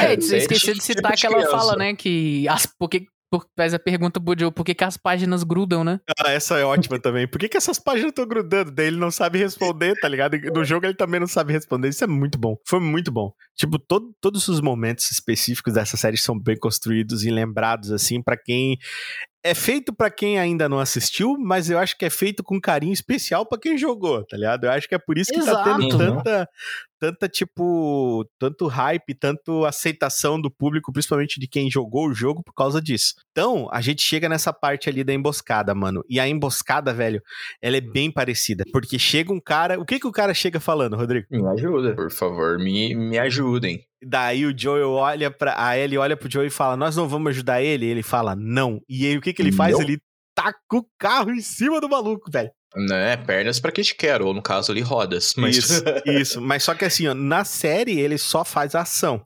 É, É, você esqueceu de tipo citar de que ela fala, né? Que as, porque, por, faz a pergunta pro Joe, por que, que as páginas grudam, né? Ah, essa é ótima também. Por que, que essas páginas estão grudando? Daí ele não sabe responder, tá ligado? No jogo ele também não sabe responder. Isso é muito bom. Foi muito bom. Tipo, todo- todos os momentos específicos dessa série são bem construídos e lembrados, assim, pra quem é feito pra quem ainda não assistiu, mas eu acho que é feito com carinho especial pra quem jogou, tá ligado? Eu acho que é por isso que tá tendo Exato. tanta, tanta, tipo, tanto hype, tanto aceitação do público, principalmente de quem jogou o jogo por causa disso. Então, a gente chega nessa parte ali da emboscada, mano. E a emboscada, velho, ela é bem parecida. Porque chega um cara. O que que o cara chega falando, Rodrigo? Me ajuda. Por favor, me, me ajudem. Daí o Joel olha pra. A Ellie olha pro Joel e fala: Nós não vamos ajudar ele? Ele fala: Não. E aí o que que ele faz? Não. Ele taca o carro em cima do maluco, velho. Né? Pernas pra que te quero, ou no caso ali, rodas. Mas... Isso, [LAUGHS] isso. Mas só que assim, ó, na série ele só faz ação.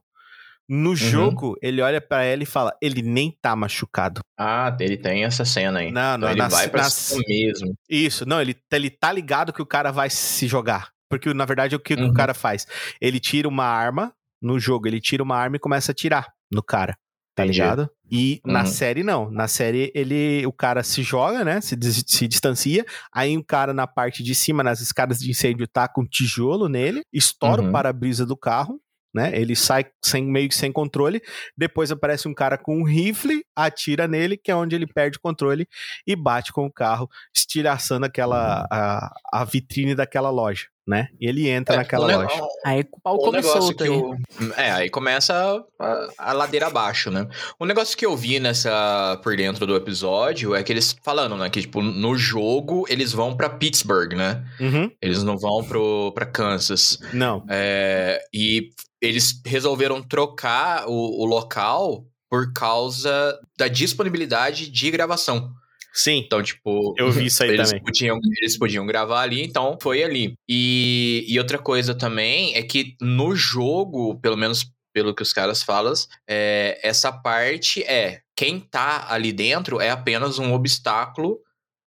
No jogo, ele olha pra ela e fala: Ele nem tá machucado. ah, ele tem essa cena aí. Não, não, Então ele nas- vai pra nas- cima mesmo. Isso, não, ele, ele tá ligado que o cara vai se jogar. Porque, na verdade, o que que Uhum. o cara faz? Ele tira uma arma no jogo, ele tira uma arma e começa a atirar no cara. Tá Entendi. ligado? E na Uhum. série, não. Na série, ele, o cara se joga, né? Se, se distancia. Aí o cara na parte de cima, nas escadas de incêndio, tá com um tijolo nele, estoura Uhum. o para-brisa do carro. Né? Ele sai sem, meio que sem controle. Depois aparece um cara com um rifle, atira nele, que é onde ele perde o controle e bate com o carro, estilhaçando aquela a, a vitrine daquela loja, né? E ele entra naquela o ne- loja. Aí o pau O começou que aí. eu... É, aí começa a, a ladeira abaixo, né? O negócio que eu vi nessa por dentro do episódio é que eles falando, né, que tipo no jogo eles vão pra Pittsburgh, né? Uhum. Eles não vão pro para Kansas. Não. É, e eles resolveram trocar o, o local por causa da disponibilidade de gravação. Sim. Então, tipo. Eu vi isso aí eles também. Podiam, eles podiam gravar ali, então foi ali. E, e outra coisa também é que no jogo, pelo menos pelo que os caras falam, é, essa parte é. Quem tá ali dentro é apenas um obstáculo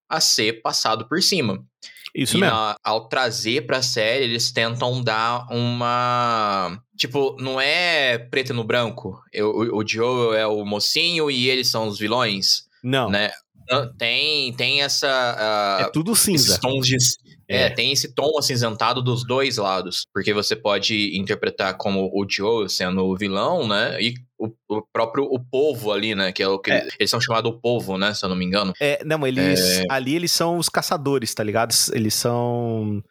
a ser passado por cima. Isso e mesmo. na- ao trazer pra série, eles tentam dar uma. Tipo, não é preto no branco. Eu- o, o Joel é o mocinho e eles são os vilões, Não. né? Tem, tem essa. ah, É tudo cinza. tons de. É, É. tem esse tom acinzentado dos dois lados. Porque você pode interpretar como o Joel sendo o vilão, né? E o, o próprio o povo ali, né? Que é o que É. eles são chamados o povo, né? Se eu não me engano. É, não, eles. Ali eles são os caçadores, tá ligado? Eles são.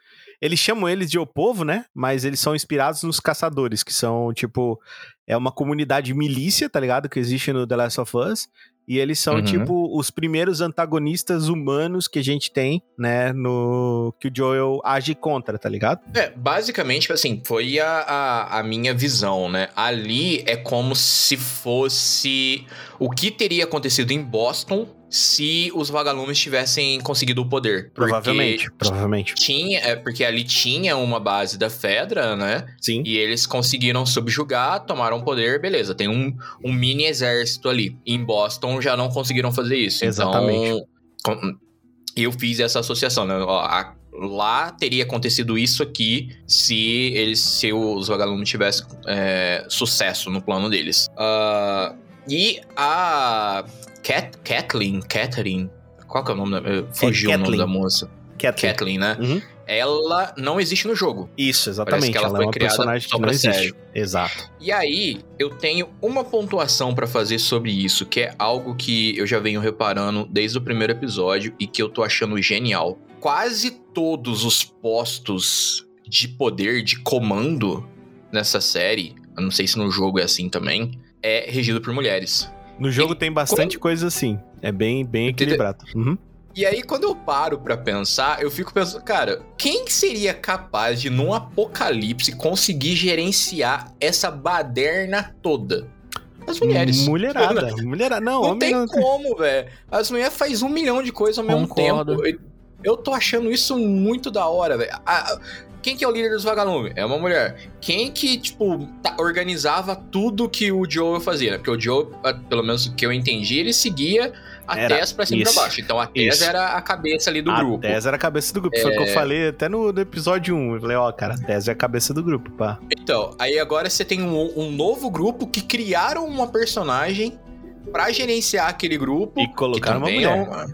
Eles chamam eles de o povo, né? Mas eles são inspirados nos caçadores, que são, tipo. É uma comunidade milícia, tá ligado? Que existe no The Last of Us. E eles são, Uhum. tipo, os primeiros antagonistas humanos que a gente tem, né? No. Que o Joel age contra, tá ligado? É, basicamente, assim, foi a, a, a minha visão, né? Ali é como se fosse o que teria acontecido em Boston se os vagalumes tivessem conseguido o poder. Provavelmente. Provavelmente. Tinha, é porque ali tinha uma base da Fedra, né? Sim. E eles conseguiram subjugar, tomaram poder, beleza. Tem um, um mini exército ali. Em Boston já não conseguiram fazer isso. Exatamente. Então, com- eu fiz essa associação, né? A- lá teria acontecido isso aqui se eles, se os vagalumes tivessem é, sucesso no plano deles. Ah, e a Cat, Kathleen, Catherine, qual que é o nome? Da, eh, fugiu o nome da moça. Kathleen. Kathleen, né? Uhum. Ela não existe no jogo. Isso, exatamente. que ela ela foi é uma criada personagem que não existe. série. Exato. E aí, eu tenho uma pontuação pra fazer sobre isso, que é algo que eu já venho reparando desde o primeiro episódio e que eu tô achando genial. Quase todos os postos de poder, de comando nessa série, eu não sei se no jogo é assim também, é regido por mulheres. No jogo E tem bastante coisa assim. É bem, bem equilibrado. Uhum. E aí, quando eu paro pra pensar, eu fico pensando, cara, quem seria capaz de, num apocalipse, conseguir gerenciar essa baderna toda? As mulheres. Mulherada. [LAUGHS] Mulherada. Não, Não homem tem não. como, velho. As mulheres fazem um milhão de coisas ao mesmo Concordo. tempo. Eu- Eu tô achando isso muito da hora, velho. A- a- Quem que é o líder dos vagalumes? É uma mulher. Quem que, tipo, tá- organizava tudo que o Joe fazia? né? Porque o Joe, a- pelo menos o que eu entendi, ele seguia a Era Tess pra cima e pra baixo. Então a Tess Isso. era a cabeça ali do a grupo. Tess era a cabeça do grupo. Foi o que eu falei até no, no episódio 1. Eu falei, ó, cara, a Tess é a cabeça do grupo, pá. Então, aí agora você tem um, um novo grupo que criaram uma personagem pra gerenciar aquele grupo. E colocaram uma mulher. é uma-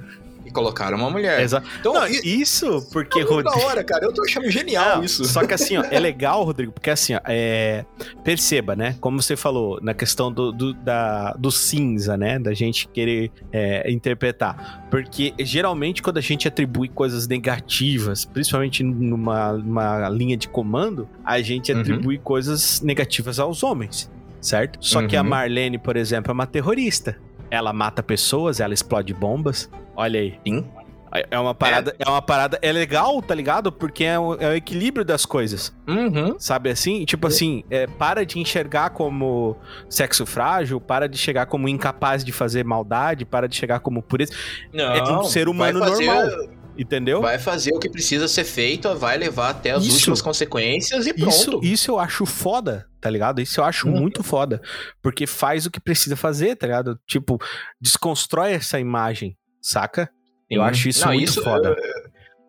colocaram uma mulher. Exato. Então, Não, isso porque, é muito da Rodrigo. hora, cara. Eu tô achando genial Não, isso. Só que assim, ó, é [LAUGHS] legal, Rodrigo, porque assim, ó, é, perceba, né? Como você falou, na questão do, do, da, do cinza, né? Da gente querer é, interpretar. Porque geralmente quando a gente atribui coisas negativas, principalmente numa, linha de comando, a gente Uhum. atribui coisas negativas aos homens, certo? Só que a Uhum. Marlene, por exemplo, é uma terrorista. Ela mata pessoas, ela explode bombas. Olha aí. Sim. É uma parada, é, uma parada, é legal, tá ligado? Porque é o, é o equilíbrio das coisas. Uhum. Sabe assim? Tipo assim, é, para de enxergar como sexo frágil, para de chegar como incapaz de fazer maldade, para de chegar como pureza. Não, um ser humano fazer- normal. Entendeu? Vai fazer o que precisa ser feito, vai levar até as Isso. últimas consequências e pronto. Isso, isso eu acho foda, tá ligado? Isso eu acho Uhum. muito foda. Porque faz o que precisa fazer, tá ligado? Tipo, desconstrói essa imagem, saca? Eu Sim. acho isso Não, muito foda.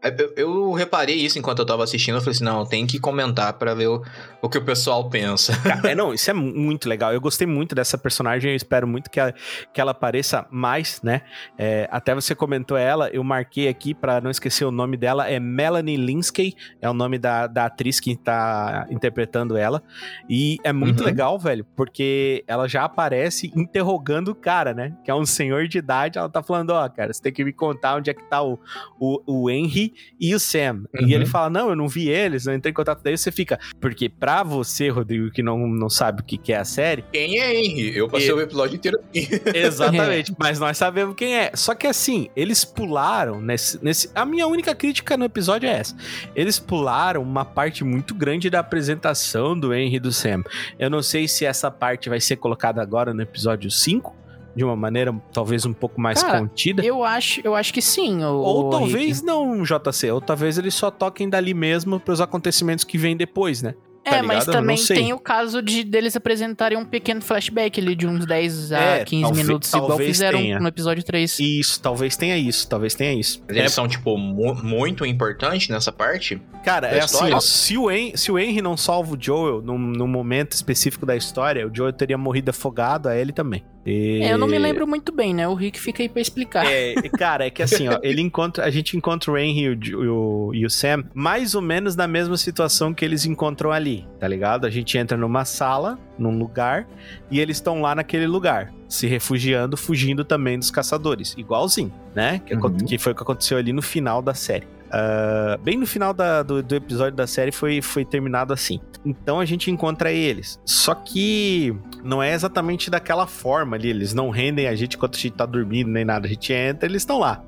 Eu, eu- reparei isso enquanto eu tava assistindo. Eu falei assim: não, tem que comentar pra ver o, o que o pessoal pensa. Cara, [LAUGHS] é, não, isso é mu- muito legal. Eu gostei muito dessa personagem. Eu espero muito que ela, que ela apareça mais, né? É, até você comentou ela, eu marquei aqui pra não esquecer o nome dela. É Melanie Linsky, é o nome da, da atriz que tá interpretando ela. E é muito Uhum. legal, velho, porque ela já aparece interrogando o cara, né? Que é um senhor de idade. Ela tá falando: Ó, cara, você tem que me contar onde é que tá o, o, o Henry e o Sam. E Uhum. ele fala: Não, eu não vi eles, não entrei em contato. Daí você fica. Porque pra você, Rodrigo, que não, não sabe o que, que é a série, Quem é Henry? Eu passei E- o episódio inteiro. [LAUGHS] exatamente, mas nós sabemos quem é. Só que assim, eles pularam nesse, nesse. A minha única crítica no episódio é essa. Eles pularam uma parte muito grande da apresentação do Henry e do Sam. Eu não sei se essa parte vai ser colocada agora no episódio 5. De uma maneira talvez um pouco mais Cara, contida. Eu acho, eu acho que sim. o- Ou o talvez Rick. não, JC. Ou talvez eles só toquem dali mesmo pros acontecimentos que vêm depois, né? tá É, mas também tem o caso de deles apresentarem um pequeno flashback ali de uns 10 a É, 15 talvez- minutos, igual fizeram tenha. no episódio 3. Isso, talvez tenha isso, talvez tenha isso. Mas eles são, tipo, mu- muito importantes nessa parte. Cara, é assim, história? ó, se o, Hen se o Henry não salva o Joel num, num momento específico da história, o Joel teria morrido afogado, a ele também. E- É, eu não me lembro muito bem, né? O Rick fica aí pra explicar. É, cara, é que assim, ó, ele encontra, a gente encontra o Henry e o, e o- e o Sam mais ou menos na mesma situação que eles encontram ali, tá ligado? A gente entra numa sala, num lugar, e eles estão lá naquele lugar, se refugiando, fugindo também dos caçadores, igualzinho, né? Que, Uhum. que foi o que aconteceu ali no final da série. Ah, bem no final da- do, do episódio da série foi, foi terminado assim. Então a gente encontra eles. Só que não é exatamente daquela forma ali. Eles não rendem a gente enquanto a gente tá dormindo nem nada. A gente entra, eles estão lá.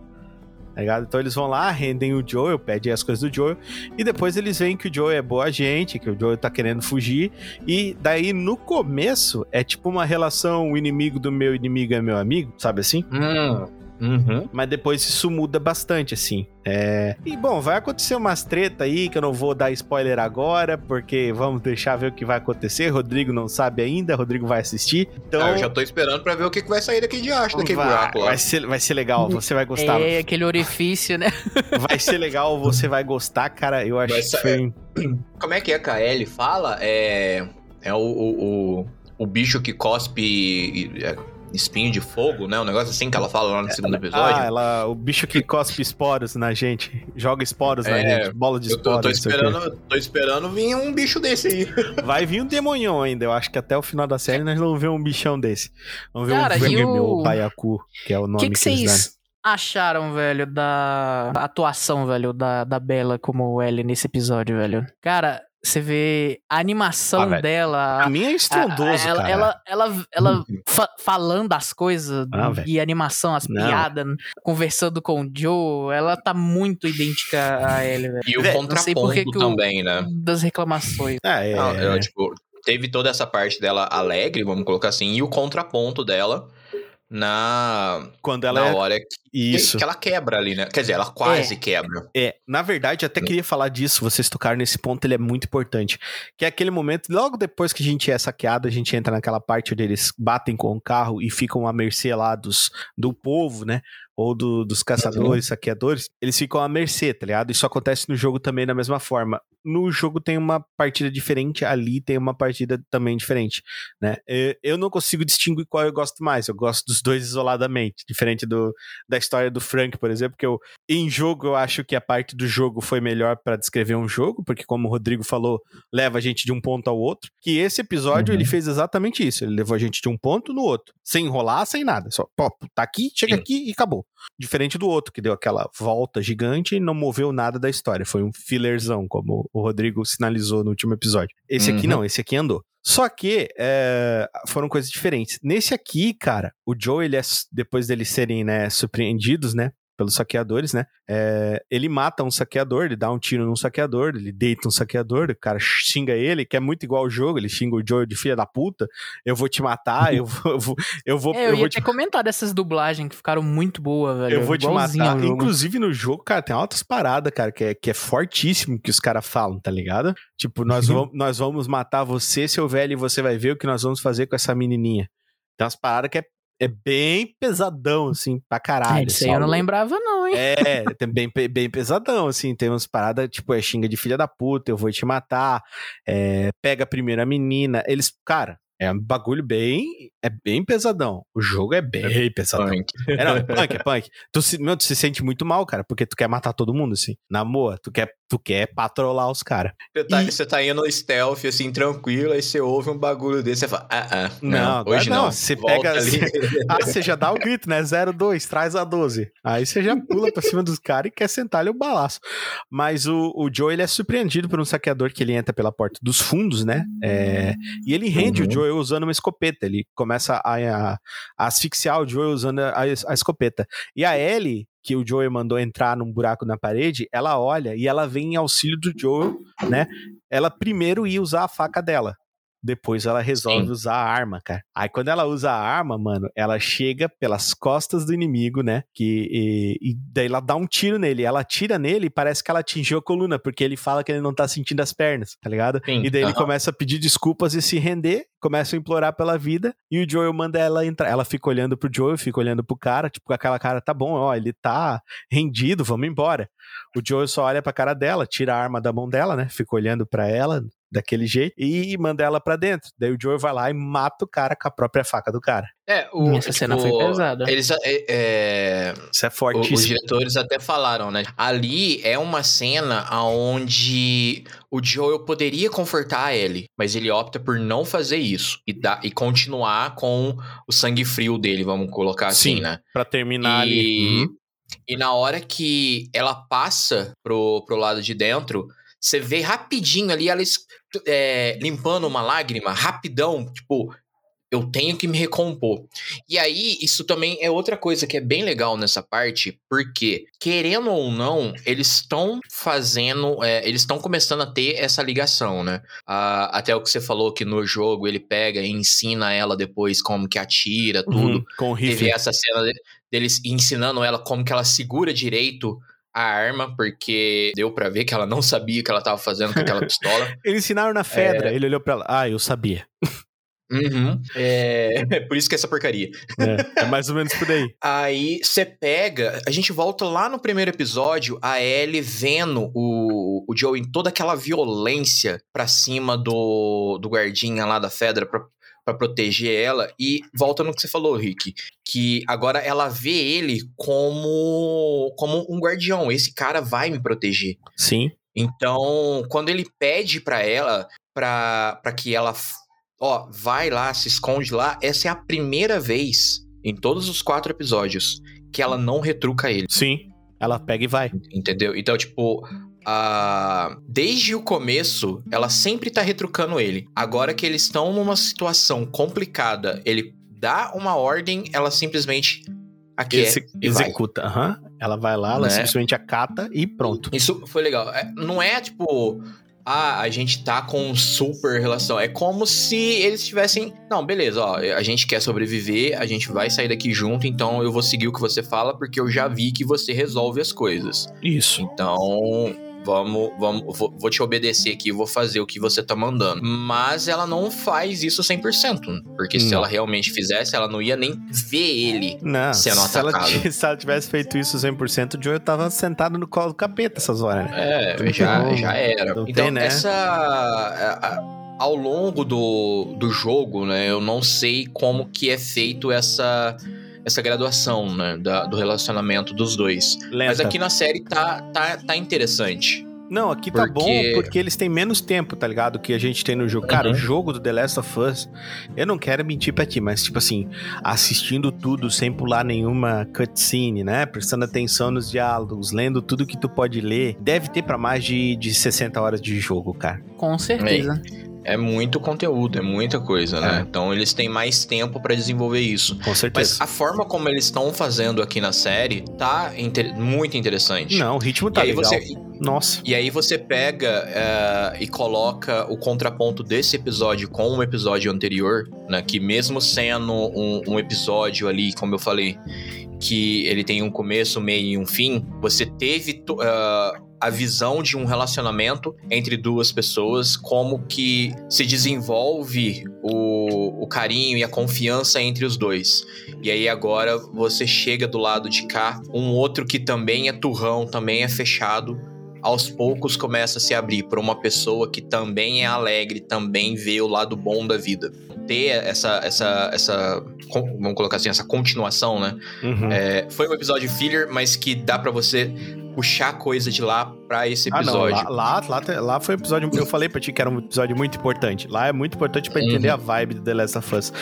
Tá ligado? Então eles vão lá, rendem o Joel, pedem as coisas do Joel, e depois eles veem que o Joel é boa gente, que o Joel tá querendo fugir, e daí no começo é tipo uma relação o inimigo do meu inimigo é meu amigo, sabe assim? Hum. Uhum. Mas depois isso muda bastante, assim. É... E bom, vai acontecer umas treta aí que eu não vou dar spoiler agora, porque vamos deixar ver o que vai acontecer. Rodrigo não sabe ainda, Rodrigo vai assistir. Então. Ah, eu já tô esperando pra ver o que, que vai sair daqui de acho, daquele vai, buraco lá. vai, ser, vai ser legal, você vai gostar. É, aquele orifício, né? [LAUGHS] Vai ser legal, você vai gostar, cara. Eu acho que foi. [CLEARS THROAT] Como é que é que a Ellie fala? É, é o, o, o, o bicho que cospe é, espinho de fogo, né? Um negócio assim que ela fala lá no segundo episódio. Ah, ela, o bicho que cospe esporos na gente, joga esporos na É, gente, bola de eu tô, esporos. tô esperando, tô esperando vir um bicho desse aí. [LAUGHS] Vai vir um demonhão ainda. Eu acho que até o final da série nós vamos ver um bichão desse. Vamos ver Cara, um o- Baiacu, que é o nome que, que, que eles dão. vocês acharam, velho, da atuação, velho, da, da Bella como Ellie nesse episódio, velho? Cara, você vê a animação Ah, dela. A minha é estrondoso, ela, cara. ela, ela, ela fa- falando as coisas Ah, e animação, as Não. piadas, conversando com o Joe, ela tá muito idêntica a Ellie, velho. E o contraponto que o- também, né? Das reclamações. Ah, é, Não, eu, tipo, teve toda essa parte dela alegre, vamos colocar assim, e o contraponto dela na, quando ela na é hora que, isso. que ela quebra ali, né? Quer dizer, ela quase quebra. É, na verdade, eu até queria falar disso, vocês tocaram nesse ponto, ele é muito importante. Que é aquele momento, logo depois que a gente é saqueado, a gente entra naquela parte onde eles batem com o carro e ficam à mercê lá dos, do povo, né? Ou do- dos caçadores, saqueadores, eles ficam à mercê, tá ligado? Isso acontece no jogo também da mesma forma. No jogo tem uma partida diferente, ali tem uma partida também diferente, né? É, Eu não consigo distinguir qual eu gosto mais, eu gosto dos dois isoladamente, diferente do, da história do Frank, por exemplo, que eu, em jogo, eu acho que a parte do jogo foi melhor para descrever um jogo, porque, como o Rodrigo falou, leva a gente de um ponto ao outro. Que esse episódio, Uhum. ele fez exatamente isso. Ele levou a gente de um ponto no outro, sem enrolar, sem nada. Só, pô, tá aqui, chega Sim. aqui e acabou. Diferente do outro, que deu aquela volta gigante e não moveu nada da história. Foi um fillerzão, como o Rodrigo sinalizou no último episódio. Esse aqui Uhum. não, esse aqui andou. Só que é, foram coisas diferentes. Nesse aqui, cara, o Joe, ele é, depois deles serem né, surpreendidos, né? Pelos saqueadores, né? é, ele mata um saqueador, ele dá um tiro num saqueador, ele deita um saqueador, o cara xinga ele, que é muito igual ao jogo, ele xinga o Joe de filha da puta, eu vou te matar, eu [LAUGHS] vou, eu vou, eu vou, É, eu, eu ia vou te ter comentado dessas dublagens que ficaram muito boas, velho. eu vou te matar. Inclusive no jogo, cara, tem altas paradas, cara, que é, que é fortíssimo que os caras falam, tá ligado? Tipo, nós, Uhum. vamos, nós vamos matar você, seu velho, e você vai ver o que nós vamos fazer com essa menininha. Tem umas paradas que é, é bem pesadão, assim, pra caralho. É, isso aí assim. eu não lembrava, não, hein? É, tem bem, bem pesadão, assim, tem umas paradas, tipo, é xinga de filha da puta, eu vou te matar, é, pega primeiro a menina, eles, cara, é um bagulho bem, é bem pesadão, o jogo é bem pesadão. Punk. É, não, é [LAUGHS] punk, é punk. Tu se, meu, tu se sente muito mal, cara, porque tu quer matar todo mundo, assim. Na boa, tu quer, tu quer patrolar os caras. Você tá, E- você tá indo stealth, assim, tranquilo, aí você ouve um bagulho desse, você fala, ah, ah, Não, não, hoje não, não. você Volta pega ali. [LAUGHS] Ah, você já dá o grito, né? 02, traz a 12. Aí você já pula pra cima dos caras e quer sentar-lhe o balaço. Mas o, o Joe, ele é surpreendido por um saqueador que ele entra pela porta dos fundos, né? É, e ele rende Uhum. o Joe usando uma escopeta. Ele começa a, a- a asfixiar o Joe usando a, a escopeta. E a Ellie, que o Joe mandou entrar num buraco na parede, ela olha e ela vem em auxílio do Joe, né? Ela primeiro ia usar a faca dela. Depois ela resolve Sim. usar a arma, cara. Aí quando ela usa a arma, mano, ela chega pelas costas do inimigo, né? Que, e, e daí ela dá um tiro nele. Ela tira nele e parece que ela atingiu a coluna, porque ele fala que ele não tá sentindo as pernas, tá ligado? Sim, E daí ele começa a pedir desculpas e se render, começa a implorar pela vida, e o Joel manda ela entrar. Ela fica olhando pro Joel, fica olhando pro cara, tipo, com aquela cara, tá bom, ó, ele tá rendido, vamos embora. O Joel só olha pra cara dela, tira a arma da mão dela, né? Fica olhando pra ela daquele jeito e manda ela pra dentro. Daí o Joel vai lá e mata o cara com a própria faca do cara. É, o, Essa cena foi pesada. Eles, é, é, Isso é o- os fortíssimo. diretores até falaram, né? Ali é uma cena onde o Joel poderia confortar a Ellie, mas ele opta por não fazer isso e, dar, e continuar com o sangue frio dele, vamos colocar assim, Sim. né? Pra terminar ali. E, Uhum. e na hora que ela passa pro, pro lado de dentro, você vê rapidinho ali ela é, limpando uma lágrima, rapidão, tipo, eu tenho que me recompor. E aí, isso também é outra coisa que é bem legal nessa parte, porque, querendo ou não, eles estão fazendo, é, eles estão começando a ter essa ligação, né? Ah, até o que você falou que no jogo ele pega e ensina ela depois como que atira, tudo. Uhum, Com o Teve rifle. essa cena de- deles ensinando ela como que ela segura direito a arma, porque deu pra ver que ela não sabia o que ela tava fazendo com aquela [LAUGHS] pistola. Eles ensinaram na Fedra, ele olhou pra ela. Ah, eu sabia. Uhum. [LAUGHS] É... por isso que é essa porcaria. É, é mais ou menos por [LAUGHS] aí. Aí você pega, a gente volta lá no primeiro episódio, a Ellie vendo o, o Joe em toda aquela violência pra cima do, do guardinha lá da Fedra pra, pra proteger ela. E volta no que você falou, Rick, que agora ela vê ele como, como um guardião. Esse cara vai me proteger. Sim. Então, quando ele pede pra ela, pra, pra que ela, ó, vai lá, se esconde lá, essa é a primeira vez em todos os quatro episódios que ela não retruca ele, Sim. Ela pega e vai. entendeu? Então, tipo, a... desde o começo, ela sempre tá retrucando ele. Agora que eles estão numa situação complicada, ele dá uma ordem, ela simplesmente aqui é, e vai. executa. aham. Ela vai lá, ela Né? simplesmente acata e pronto. Isso foi legal. É, Não é tipo, ah, a gente tá com um super relação. É como se eles tivessem. Não, beleza, ó, a gente quer sobreviver, a gente vai sair daqui junto, então eu vou seguir o que você fala, porque eu já vi que você resolve as coisas. Isso. Então. Vamos, vamos, vou, vou te obedecer aqui, vou fazer o que você tá mandando. Mas ela não faz isso 100%. Porque se Não. ela realmente fizesse, ela não ia nem ver ele. Não, Sendo se ela, atacado. t- [LAUGHS] se ela tivesse feito isso 100%, o Joe tava sentado no colo do capeta essas horas, né? É, já, já era. não Então, tem, né? essa. a- a- ao longo do, do jogo, né? Eu não sei como que é feito essa essa graduação, né, da- do relacionamento dos dois. Mas Lenta. aqui na série tá, tá, tá interessante. Não, aqui tá Porque- bom porque eles têm menos tempo, tá ligado? Que a gente tem no jogo. Cara, Uhum. o jogo do The Last of Us, eu não quero mentir pra ti, mas tipo assim, assistindo tudo sem pular nenhuma cutscene, né? Prestando atenção nos diálogos, lendo tudo que tu pode ler, deve ter pra mais de, de 60 horas de jogo, cara. Com certeza. É muito conteúdo, é muita coisa, né? É. Então eles têm mais tempo pra desenvolver isso. Com certeza. Mas a forma como eles estão fazendo aqui na série tá inter- muito interessante. Não, o ritmo tá e aí legal. você Nossa. E aí você pega é, e coloca o contraponto desse episódio com o episódio anterior, né? Que mesmo sendo um, um episódio ali, como eu falei, que ele tem um começo, meio e um fim, você teve ah, a visão de um relacionamento entre duas pessoas, como que se desenvolve o, o carinho e a confiança entre os dois. E aí agora você chega do lado de cá, um outro que também é turrão, também é fechado, aos poucos começa a se abrir para uma pessoa que também é alegre, também vê o lado bom da vida. Ter essa, essa, essa, vamos colocar assim, essa continuação, né? Uhum. É, foi um episódio filler, mas que dá pra você puxar coisa de lá pra esse Ah, não, episódio. lá, lá, lá, lá foi um episódio. Eu falei pra ti que era um episódio muito importante. Lá é muito importante pra Uhum. entender a vibe do The Last of Us.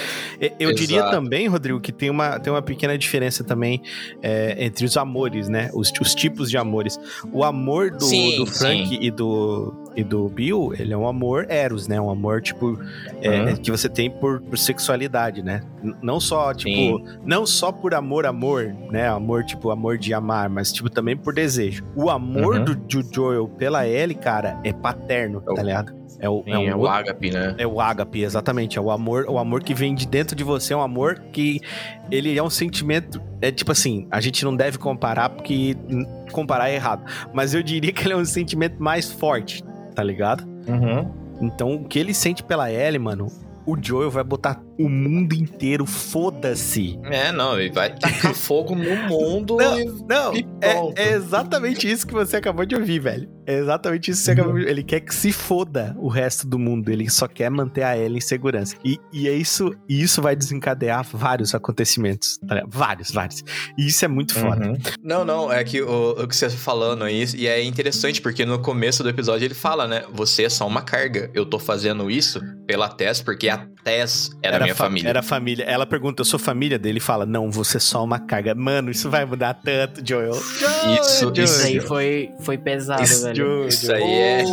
Eu diria também, Rodrigo, que tem uma, tem uma pequena diferença também é, entre os amores, né? Os, os tipos de amores. O amor do, Sim, do Frank sim. e do, e do Bill, ele é um amor eros, né? Um amor, tipo, é, Uhum. que você tem por, por sexualidade, né? N- Não só, tipo, não só por amor, amor, né? Amor, tipo, amor de amar, mas, tipo, também por desejo. O amor Uhum. do, do Joel pela Ellie, cara, é paterno, É tá ligado? É o, Sim, é um é o ágape, né? é o ágape, exatamente. É o amor, o amor que vem de dentro de você, é um amor que ele é um sentimento. É tipo assim, a gente não deve comparar porque comparar é errado. Mas eu diria que ele é um sentimento mais forte, tá ligado? Uhum. Então, o que ele sente pela Ellie, mano, o Joel vai botar o mundo inteiro, foda-se. É, não, ele vai tacar [LAUGHS] fogo no mundo Não, e Não, E é, é exatamente isso que você acabou de ouvir, velho. É exatamente isso que você acabou de ouvir. Ele quer que se foda o resto do mundo. Ele só quer manter a Ellie em segurança. E, e é isso, e isso vai desencadear vários acontecimentos. tá ligado? Vários, vários. E isso é muito foda. Uhum. Não, não, é que o, o que você tá falando aí, e é interessante porque no começo do episódio ele fala, né? Você é só uma carga. Eu tô fazendo isso pela Tess porque a Tess era, minha fa- família. Era família. Ela pergunta, eu sou família dele? Ele fala, não, você é só uma carga. Mano, isso vai mudar tanto, Joel. Isso- Joel, Isso aí foi, foi pesado, Isso- velho. Joel, Isso aí é.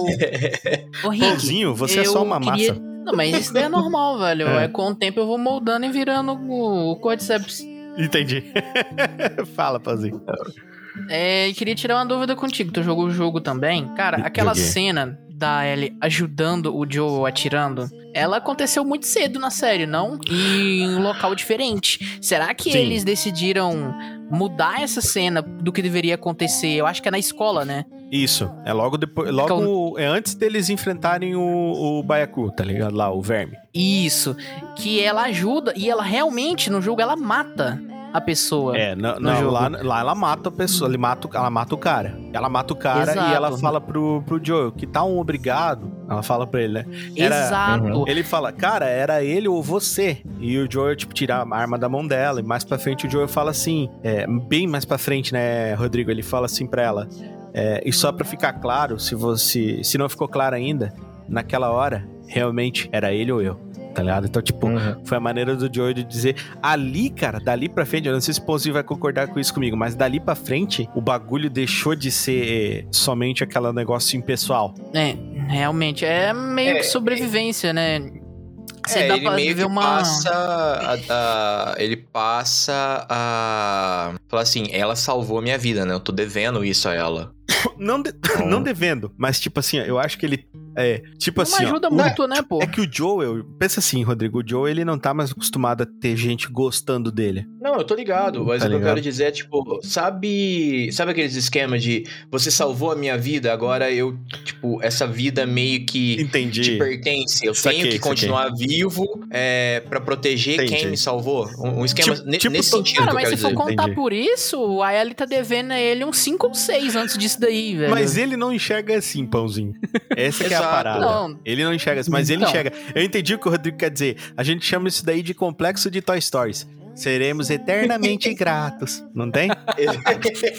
Ô, Rick, Pãozinho, você é só uma queria- massa. Não, mas isso é normal, velho. É. É. com o tempo eu vou moldando e virando o, o Cordyceps. Entendi. [LAUGHS] Fala, Pãozinho. É, queria tirar uma dúvida contigo. Tu jogou o jogo também? Cara, aquela Joguei. cena da Ellie ajudando o Joe atirando, ela aconteceu muito cedo na série, não? E em um local diferente. Será que Sim. eles decidiram mudar essa cena do que deveria acontecer? Eu acho que é na escola, né? Isso, é logo depois, logo é antes deles enfrentarem o, o Baiacu, tá ligado? Lá, o verme. Isso. Que ela ajuda e ela realmente, no jogo, ela mata a pessoa. É, não, no não, jogo. lá, lá ela mata a pessoa, ele mata, o- ela mata o cara. Ela mata o cara Exato. e ela fala pro, pro Joel que tá um obrigado. Ela fala pra ele, né? Era- Exato. Ele fala, cara, era ele ou você. E o Joel, tipo, tira a arma da mão dela. E mais pra frente o Joel fala assim, é, bem mais pra frente, né, Rodrigo? Ele fala assim pra ela. é, e só pra ficar claro, se você. Se não ficou claro ainda, naquela hora, realmente era ele ou eu. Tá ligado? Então, tipo, Uhum. foi a maneira do Joey de dizer. Ali, cara, dali pra frente, eu não sei se o Pãozinho vai concordar com isso comigo, mas dali pra frente, o bagulho deixou de ser somente aquele negócio impessoal. É, realmente. É meio É, que sobrevivência, né? Você É, dá ele meio que uma. passa a, a- ele passa a falar assim, ela salvou a minha vida, né? Eu tô devendo isso a ela. Não, de- [LAUGHS] não devendo, mas tipo assim, eu acho que ele. É, tipo Uma assim. ó, ajuda o- mútua, né, pô? É que o Joel, pensa assim, Rodrigo, o Joel ele não tá mais acostumado a ter gente gostando dele. Não, eu tô ligado, mas Tá o que eu quero dizer é, tipo, sabe, sabe aqueles esquemas de você salvou a minha vida, agora eu, tipo, essa vida meio que Entendi. te pertence, eu Saquei, tenho que saquei. continuar vivo é, para proteger Entendi. quem me salvou. Um, um esquema Tipo- tipo nesse sentido Cara, que eu mas quero se for dizer. contar Entendi. por isso, a Ellie tá devendo a ele uns 5 ou 6 antes disso daí, velho. Mas ele não enxerga assim, pãozinho. Essa que é a. parada. Não. Ele não enxerga mas ele Então. enxerga. Eu entendi o que o Rodrigo quer dizer. A gente chama isso daí de complexo de Toy Stories. Seremos eternamente [LAUGHS] gratos. Não tem? [LAUGHS]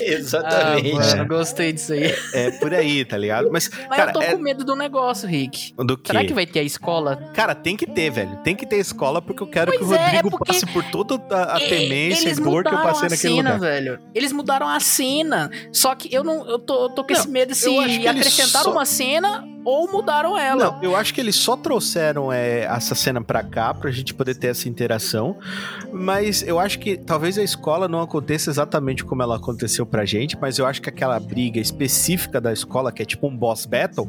Exatamente. Ah, mano, gostei disso aí. É por aí, tá ligado? Mas, Mas cara, eu tô é com medo do negócio, Rick. do quê? Será que vai ter a escola? Cara, tem que ter, velho. Tem que ter escola porque eu quero Pois que o é, Rodrigo porque- passe por toda a, a E- temência e dor que eu passei naquele cena, lugar. velho. Eles mudaram a cena. Só que eu não. Eu tô, eu tô com Não, esse medo se acrescentaram só- uma cena ou mudaram ela. Não, eu acho que eles só trouxeram é, essa cena pra cá pra gente poder ter essa interação. Mas eu acho que talvez a escola não aconteça exatamente como ela aconteceu pra gente, mas eu acho que aquela briga específica da escola, que é tipo um boss battle,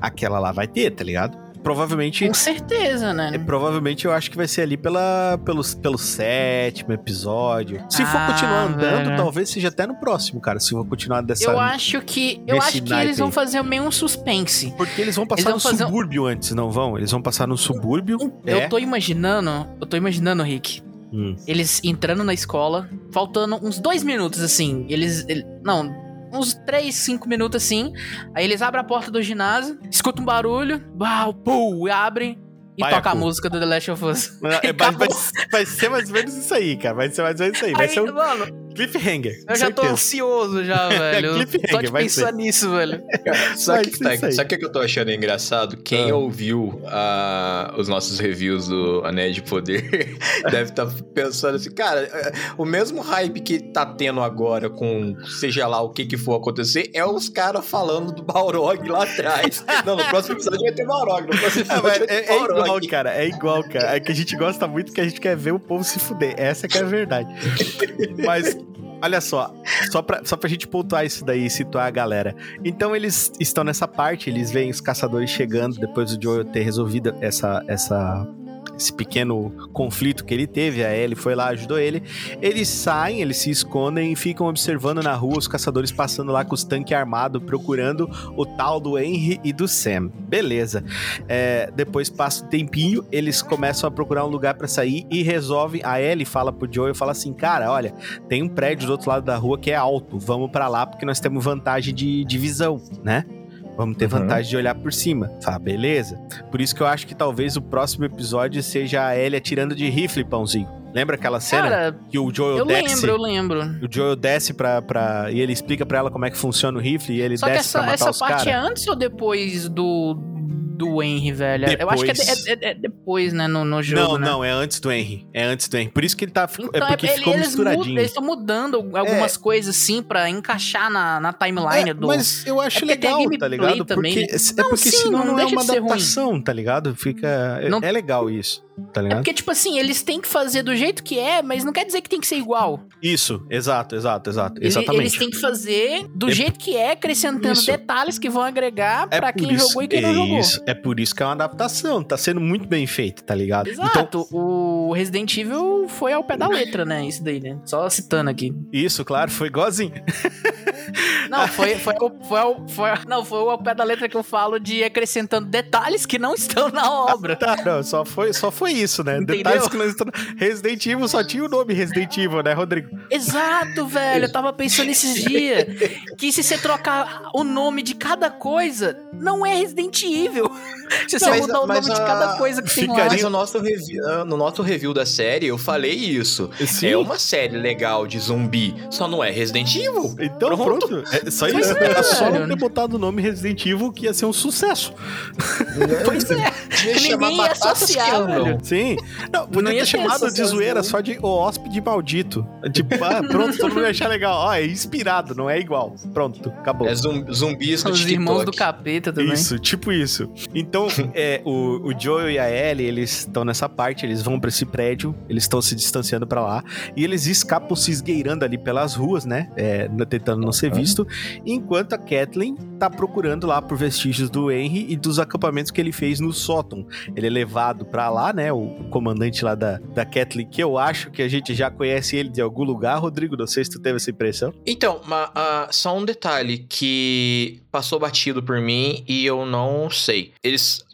aquela lá vai ter, tá ligado? Provavelmente. Com certeza, né? é, provavelmente eu acho que vai ser ali pela, pelo, pelo sétimo episódio. Se for Ah, continuar andando, velho. talvez seja até no próximo, cara. Se for continuar dessa. Eu acho que. Eu acho que eles vão aí. fazer meio um suspense. Porque eles vão passar vão no um- subúrbio antes, não vão? Eles vão passar no subúrbio. Eu é. tô imaginando. Eu tô imaginando, Rick. Hum. Eles entrando na escola, faltando uns dois minutos, assim. Eles. ele- não, uns três, cinco minutos assim. Aí eles abrem a porta do ginásio, escutam um barulho, uau, pum, e abrem e Vai, toca a música do The Last of Us. Não, é, [LAUGHS] vai, vai- vai ser mais ou menos isso aí, cara. Vai ser mais ou menos isso aí. Vai Aí, ser um mano, cliffhanger. eu já tô ansioso já, [LAUGHS] velho. Cliffhanger, Só de pensar nisso, velho. [LAUGHS] Sabe Vai o que, tá- sabe que eu tô achando engraçado? Quem Ah. ouviu ah, os nossos reviews do Anéis de Poder [LAUGHS] deve estar pensando assim, cara, é, o mesmo hype que tá tendo agora com seja lá o que que for acontecer é os caras falando do Balrog lá atrás. Não, no próximo episódio vai ter Balrog. No próximo Ah, episódio ter é, é igual, cara. É igual, cara. É que a gente gosta muito que a gente quer ver o povo se fuder. Essa que é a verdade. Mas, olha só. Só pra, só pra gente pontuar isso daí e situar a galera. Então, eles estão nessa parte, eles veem os caçadores chegando depois do Joel ter resolvido essa, essa, esse pequeno conflito que ele teve. A Ellie foi lá, ajudou ele. Eles saem, eles se escondem e ficam observando na rua os caçadores passando lá com os tanques armados, procurando o tal do Henry e do Sam. Beleza. É, depois passa um tempinho, eles começam a procurar um lugar pra sair e resolvem. A Ellie fala pro Joel fala assim: Cara, olha, tem um prédio do outro lado da rua que é alto, vamos pra lá porque nós temos vantagem de, de visão, né? Vamos ter Uhum. vantagem de olhar por cima. Fala, beleza. Por isso que eu acho que talvez o próximo episódio seja a Ellie atirando de rifle, pãozinho. Lembra aquela cena Cara, que o Joel eu desce? lembro, eu lembro. O Joel desce pra, pra. E ele explica pra ela como é que funciona o rifle e ele Só que desce essa, pra matar essa os parte caras. é antes ou depois do, do Henry, velho? Eu acho que é, Depois. de- é- é- é depois, né, no, no jogo, Não, né? não, é antes do Henry. É antes do Henry. Por isso que ele tá. Então, é porque é- ficou eles misturadinho. mudam- eles estão mudando algumas coisas, assim, pra encaixar na, na timeline É, do... Mas eu acho É legal, tá ligado? também, porque, né? é Não, porque sim, senão não não é uma ser ruim. adaptação, tá ligado? Fica. é- Não- É legal isso, tá É ligado? porque, tipo assim, eles têm que fazer do jeito que é, mas não quer dizer que tem que ser igual. Isso, exato, exato, exato. Ele- Exatamente. Eles têm que fazer do É- jeito que é, acrescentando Isso. detalhes que vão agregar É pra por quem isso- jogou e quem não jogou. Isso, é por isso que é uma adaptação. Tá sendo muito bem feito, tá ligado? Então, Exato, o Resident Evil foi ao pé da letra, né? Isso daí, né? Só citando aqui. isso, claro, foi igualzinho. [LAUGHS] Não, foi, foi, ao- foi, foi, não, foi ao pé da letra que eu falo de acrescentando detalhes que não estão na obra. Tá, não, só foi, só foi isso, né? Entendeu? Detalhes que nós estamos. Resident Evil só tinha o nome Resident Evil, né, Rodrigo? Exato, velho. Eu tava pensando esses dias que se você trocar o nome de cada coisa, não é Resident Evil. [LAUGHS] Se você mudar o nome de a- cada coisa que tem lá. Mas no nosso, review, ah, no nosso review da série, eu falei isso. Sim. É uma série legal de zumbi, só não é Resident Evil. Então, pronto. Pronto. É só Pois isso. é, Era só não ter botado o nome Resident Evil que ia ser um sucesso. Pois é. Devia chamar Ninguém ia associar, velho. Sim. Não, podia Não ia ter chamado de zoeira só de o hóspede maldito. Tipo, ah, [LAUGHS] pronto, todo mundo ia achar legal. Ó, é inspirado, não é igual. Pronto, acabou. É zum- zumbis do Os TikTok. irmãos do capeta também. Isso, tipo isso. Então, é, o, o Joel e a Ellie, eles estão nessa parte, eles vão pra esse prédio, eles estão se distanciando pra lá, e eles escapam se esgueirando ali pelas ruas, né? É, tentando não ser visto, enquanto a Kathleen tá procurando lá por vestígios do Henry e dos acampamentos que ele fez no sótão. Ele é levado pra lá, né? O comandante lá da, da Kathleen, que eu acho que a gente já conhece ele de algum lugar. Rodrigo, não sei se tu teve essa impressão. Então, ma- ah, só um detalhe que passou batido por mim e eu não sei. Eles.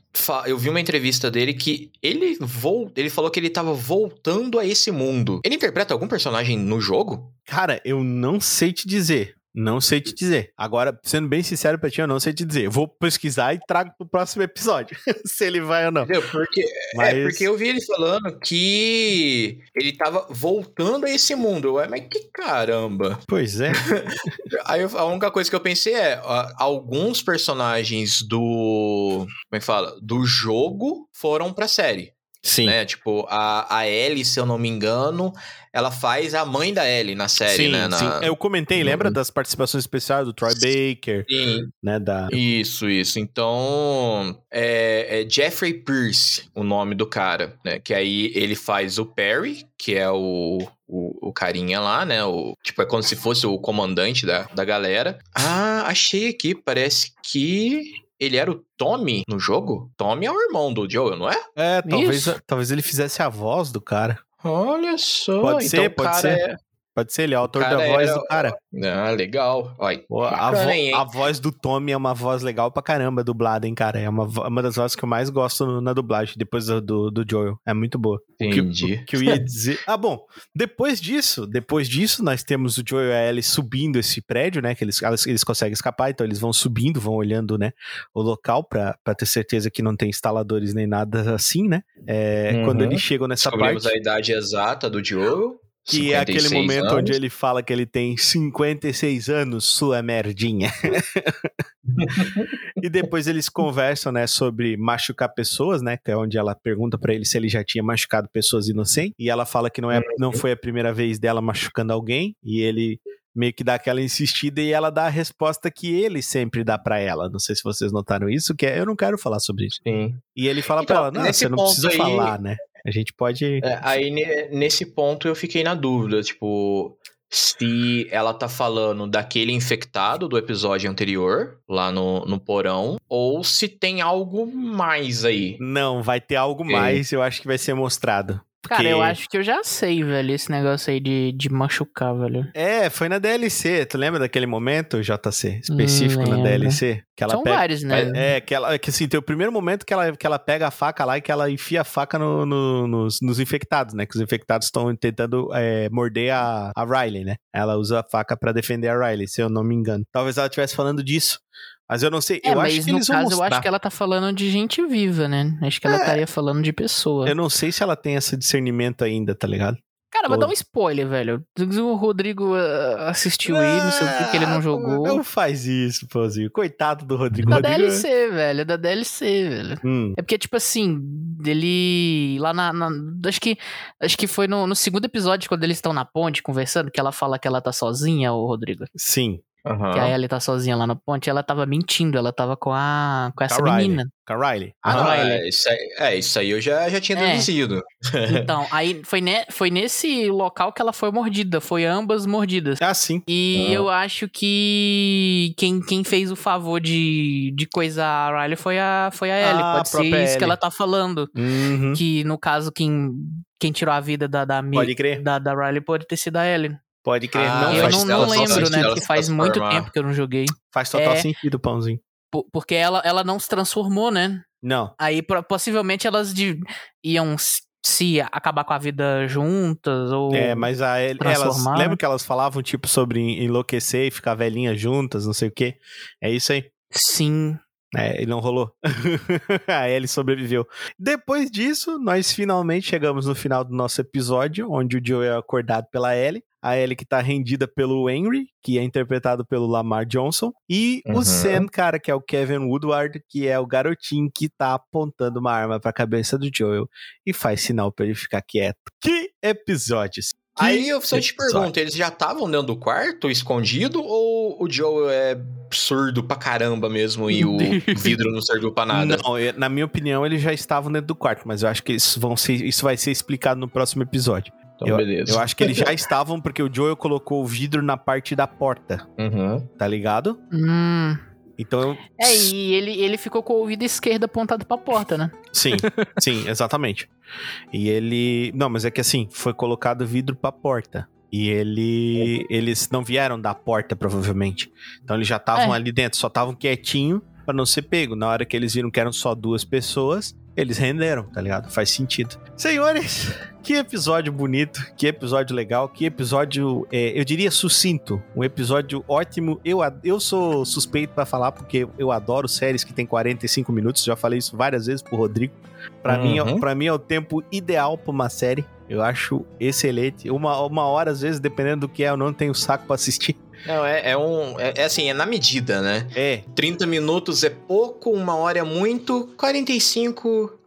Eu vi uma entrevista dele que ele vol... ele falou que ele tava voltando a esse mundo. Ele interpreta algum personagem no jogo? Cara, eu não sei te dizer. Não sei te dizer. Agora, sendo bem sincero pra ti, eu não sei te dizer. Eu vou pesquisar e trago pro próximo episódio. [LAUGHS] se ele vai ou não. Entendeu? Porque, Mas- É porque eu vi ele falando que ele tava voltando a esse mundo. Ué, mas que caramba. Pois é. [LAUGHS] Aí eu- a única coisa que eu pensei é: alguns personagens do. Como é que fala? Do jogo foram pra série. Sim. Né? Tipo, a, a Ellie, se eu não me engano, ela faz a mãe da Ellie na série, sim, né? Na... sim. Eu comentei, lembra Uhum. das participações especiais do Troy Baker, Sim, né? Da. Isso, isso. Então, é, é Jeffrey Pierce o nome do cara, né? Que aí ele faz o Perry, que é o, o, o carinha lá, né? O, tipo, é como se fosse o comandante da, da galera. Ah, achei aqui, parece que ele era o Tommy no jogo. Tommy é o irmão do Joel, não é? É, talvez, Isso. talvez ele fizesse a voz do cara. Olha só. Pode ser, então o pode cara ser. É... Pode ser, ele é o autor cara da voz era- do cara. Ah, legal. Olha, a, vo- a voz do Tommy é uma voz legal pra caramba, dublada, hein, cara? É uma, uma das vozes que eu mais gosto na dublagem, depois do, do, do Joel. É muito boa. Entendi. O que eu ia dizer. Ah, bom. Depois disso, depois disso, nós temos o Joel e a Ellie subindo esse prédio, né? Que eles, eles conseguem escapar, então eles vão subindo, vão olhando, né? O local pra, pra ter certeza que não tem instaladores nem nada assim, né? É, Uhum. Quando eles chegam nessa Descobrimos parte. a idade exata do Joel. Que é aquele 56 momento anos. onde ele fala que ele tem 56 anos, sua merdinha. [LAUGHS] e depois eles conversam, né, sobre machucar pessoas, né, que é onde ela pergunta pra ele se ele já tinha machucado pessoas inocentes. E ela fala que não, é, não foi a primeira vez dela machucando alguém. E ele meio que dá aquela insistida e ela dá a resposta que ele sempre dá pra ela. Não sei se vocês notaram isso, que é, eu não quero falar sobre isso. Sim. E ele fala Então, pra ela, não, você não precisa aí- falar, né? A gente pode... É, aí ne- nesse ponto eu fiquei na dúvida, tipo, se ela tá falando daquele infectado do episódio anterior, lá no, no porão, ou se tem algo mais aí. Não, vai ter algo mais, eu acho que vai ser mostrado. Cara, eu acho que eu já sei, velho, esse negócio aí de, de machucar, velho. É, foi na DLC. Tu lembra daquele momento, JC? Específico Hum, na lembro. DLC? Que ela São pega. vários, né? É, que ela, que assim, tem o primeiro momento que ela, que ela pega a faca lá e que ela enfia a faca no- no- nos, nos infectados, né? Que os infectados estão tentando é, morder a, a Riley, né? Ela usa a faca pra defender a Riley, se eu não me engano. Talvez ela estivesse falando disso. Mas eu não sei. É, eu mas acho que no eles vão caso, eu mostrar. acho que ela tá falando de gente viva, né? Acho que ela É. estaria falando de pessoa. Eu não sei se ela tem esse discernimento ainda, tá ligado? Cara, vou dar um spoiler, velho. O Rodrigo ah, assistiu aí, não sei o que, que ele não Ah, jogou. Não faz isso, pôzinho. Coitado do Rodrigo. Da Rodrigo... DLC, velho. Da DLC, velho. Hum, É porque, tipo assim, ele. Lá na. na- acho que acho que foi no, no segundo episódio, quando eles estão na ponte conversando, que ela fala que ela tá sozinha, o Rodrigo. sim. Aham. Que a Ellie tá sozinha lá na ponte, ela tava mentindo, ela tava com a. com essa Com a Riley. menina. Com a Riley. Ah, Riley. é, isso aí, é, isso aí eu já, já tinha É. deduzido. [LAUGHS] Então, aí foi, ne, foi nesse local que ela foi mordida. Foi ambas mordidas. Ah, sim. E Ah. eu acho que quem, quem fez o favor de, de coisar a Riley foi a, foi a Ellie. Ah, a Pode ser própria isso que Ellie. ela tá falando. Uhum. Que no caso, quem, quem tirou a vida da, da, mi- Pode crer. da, da Riley pode ter sido a Ellie. Pode crer. Ah, não eu não, não lembro, né? Porque faz muito tempo que eu não joguei. faz total É. sentido, pãozinho. Por- Porque ela, ela não se transformou, né? Não. Aí possivelmente elas de- iam se acabar com a vida juntas ou. É, mas a, El- elas. Lembra né? que elas falavam, tipo, sobre enlouquecer e ficar velhinhas juntas, não sei o quê? É isso aí. Sim. É, e não rolou. [LAUGHS] a Ellie sobreviveu. Depois disso, nós finalmente chegamos no final do nosso episódio, onde o Joe é acordado pela Ellie. A Ellie que tá rendida pelo Henry, que é interpretado pelo Lamar Johnson. E o Uhum. Sam, cara, que é o Kevin Woodward, que é o garotinho que tá apontando uma arma pra cabeça do Joel e faz sinal pra ele ficar quieto. Que episódios! Que Aí eu só te episódio. pergunto, eles já estavam dentro do quarto, escondido, ou o Joel é surdo pra caramba mesmo e o vidro não serviu pra nada? Não, na minha opinião, eles já estavam dentro do quarto, mas eu acho que isso, vão ser, isso vai ser explicado no próximo episódio. Então, eu, beleza. eu acho que eles já [LAUGHS] estavam porque o Joel colocou o vidro na parte da porta, Uhum. tá ligado? Hum. Então, É, e ele, ele ficou com o ouvido esquerdo apontado pra porta, né? sim, [LAUGHS] sim, exatamente. E ele, não, mas é que assim, foi colocado vidro pra porta. E ele, eles não vieram da porta, provavelmente. Então eles já estavam É. ali dentro, só estavam quietinho pra não ser pego. Na hora que eles viram que eram só duas pessoas, eles renderam, tá ligado? Faz sentido. Senhores, que episódio bonito, que episódio legal, que episódio, é, eu diria sucinto, um episódio ótimo. Eu, eu sou suspeito pra falar porque eu adoro séries que tem 45 minutos, já falei isso várias vezes pro Rodrigo. Pra, mim, é- Uhum. pra mim é o tempo ideal pra uma série. Eu acho excelente. Uma, uma hora, às vezes, dependendo do que é, eu não tenho saco pra assistir. Não, é, é um. É, é assim, é na medida, né? É, 30 minutos é pouco, uma hora é muito, 45.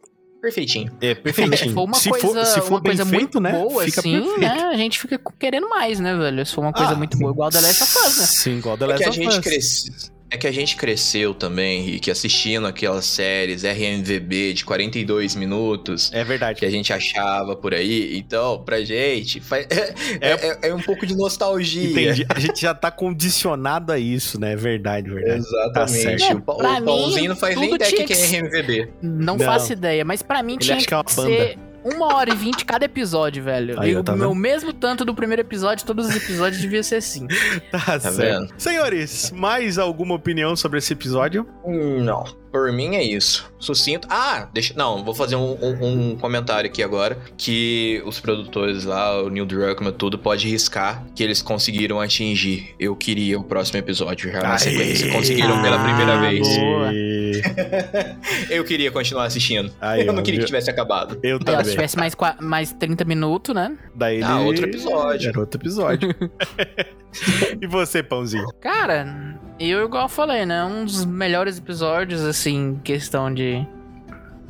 Perfeitinho. é Se perfeitinho. for uma se coisa, for, se for uma bem coisa feito, muito né? boa, fica assim, perfeito. né? A gente fica querendo mais, né, velho? Se for uma coisa Ah, muito boa, igual The Last of Us, né? Sim, igual The É que Last a of gente Us. cresce. É que a gente cresceu também, Rick, assistindo aquelas séries RMVB de 42 minutos É verdade. que a gente achava por aí. Então, pra gente, faz- [LAUGHS] é, é- é um pouco de nostalgia. Entendi. A gente já tá condicionado a isso, né? É verdade, verdade. Tá Exatamente. o, pa- Pra o Paulzinho mim, não faz nem ideia que, que é que RMVB. Não, Não. faço ideia, mas pra mim Ele tinha acha que, que é uma ser uma hora e vinte cada episódio, velho. Aí, e o tá meu mesmo tanto do primeiro episódio, todos os episódios devia ser assim. [LAUGHS] Tá, certo. vendo? Senhores, mais alguma opinião sobre esse episódio? Não, por mim é isso. Sucinto. Ah, deixa. Não, vou fazer um, um- um comentário aqui agora. Que os produtores lá, o Neil Druckmann, tudo, pode riscar que eles conseguiram atingir. Eu queria o próximo episódio já na Aê! sequência. Conseguiram pela primeira Ah, vez. boa. [LAUGHS] Eu queria continuar assistindo. Aí, eu não queria que tivesse acabado. Eu É, se também. tivesse mais, mais 30 minutos, né? Daí Ah, ele- outro episódio. Era outro episódio. [LAUGHS] [LAUGHS] e você, Pãozinho? Cara, eu, igual eu falei, né? Um dos melhores episódios, assim, questão de,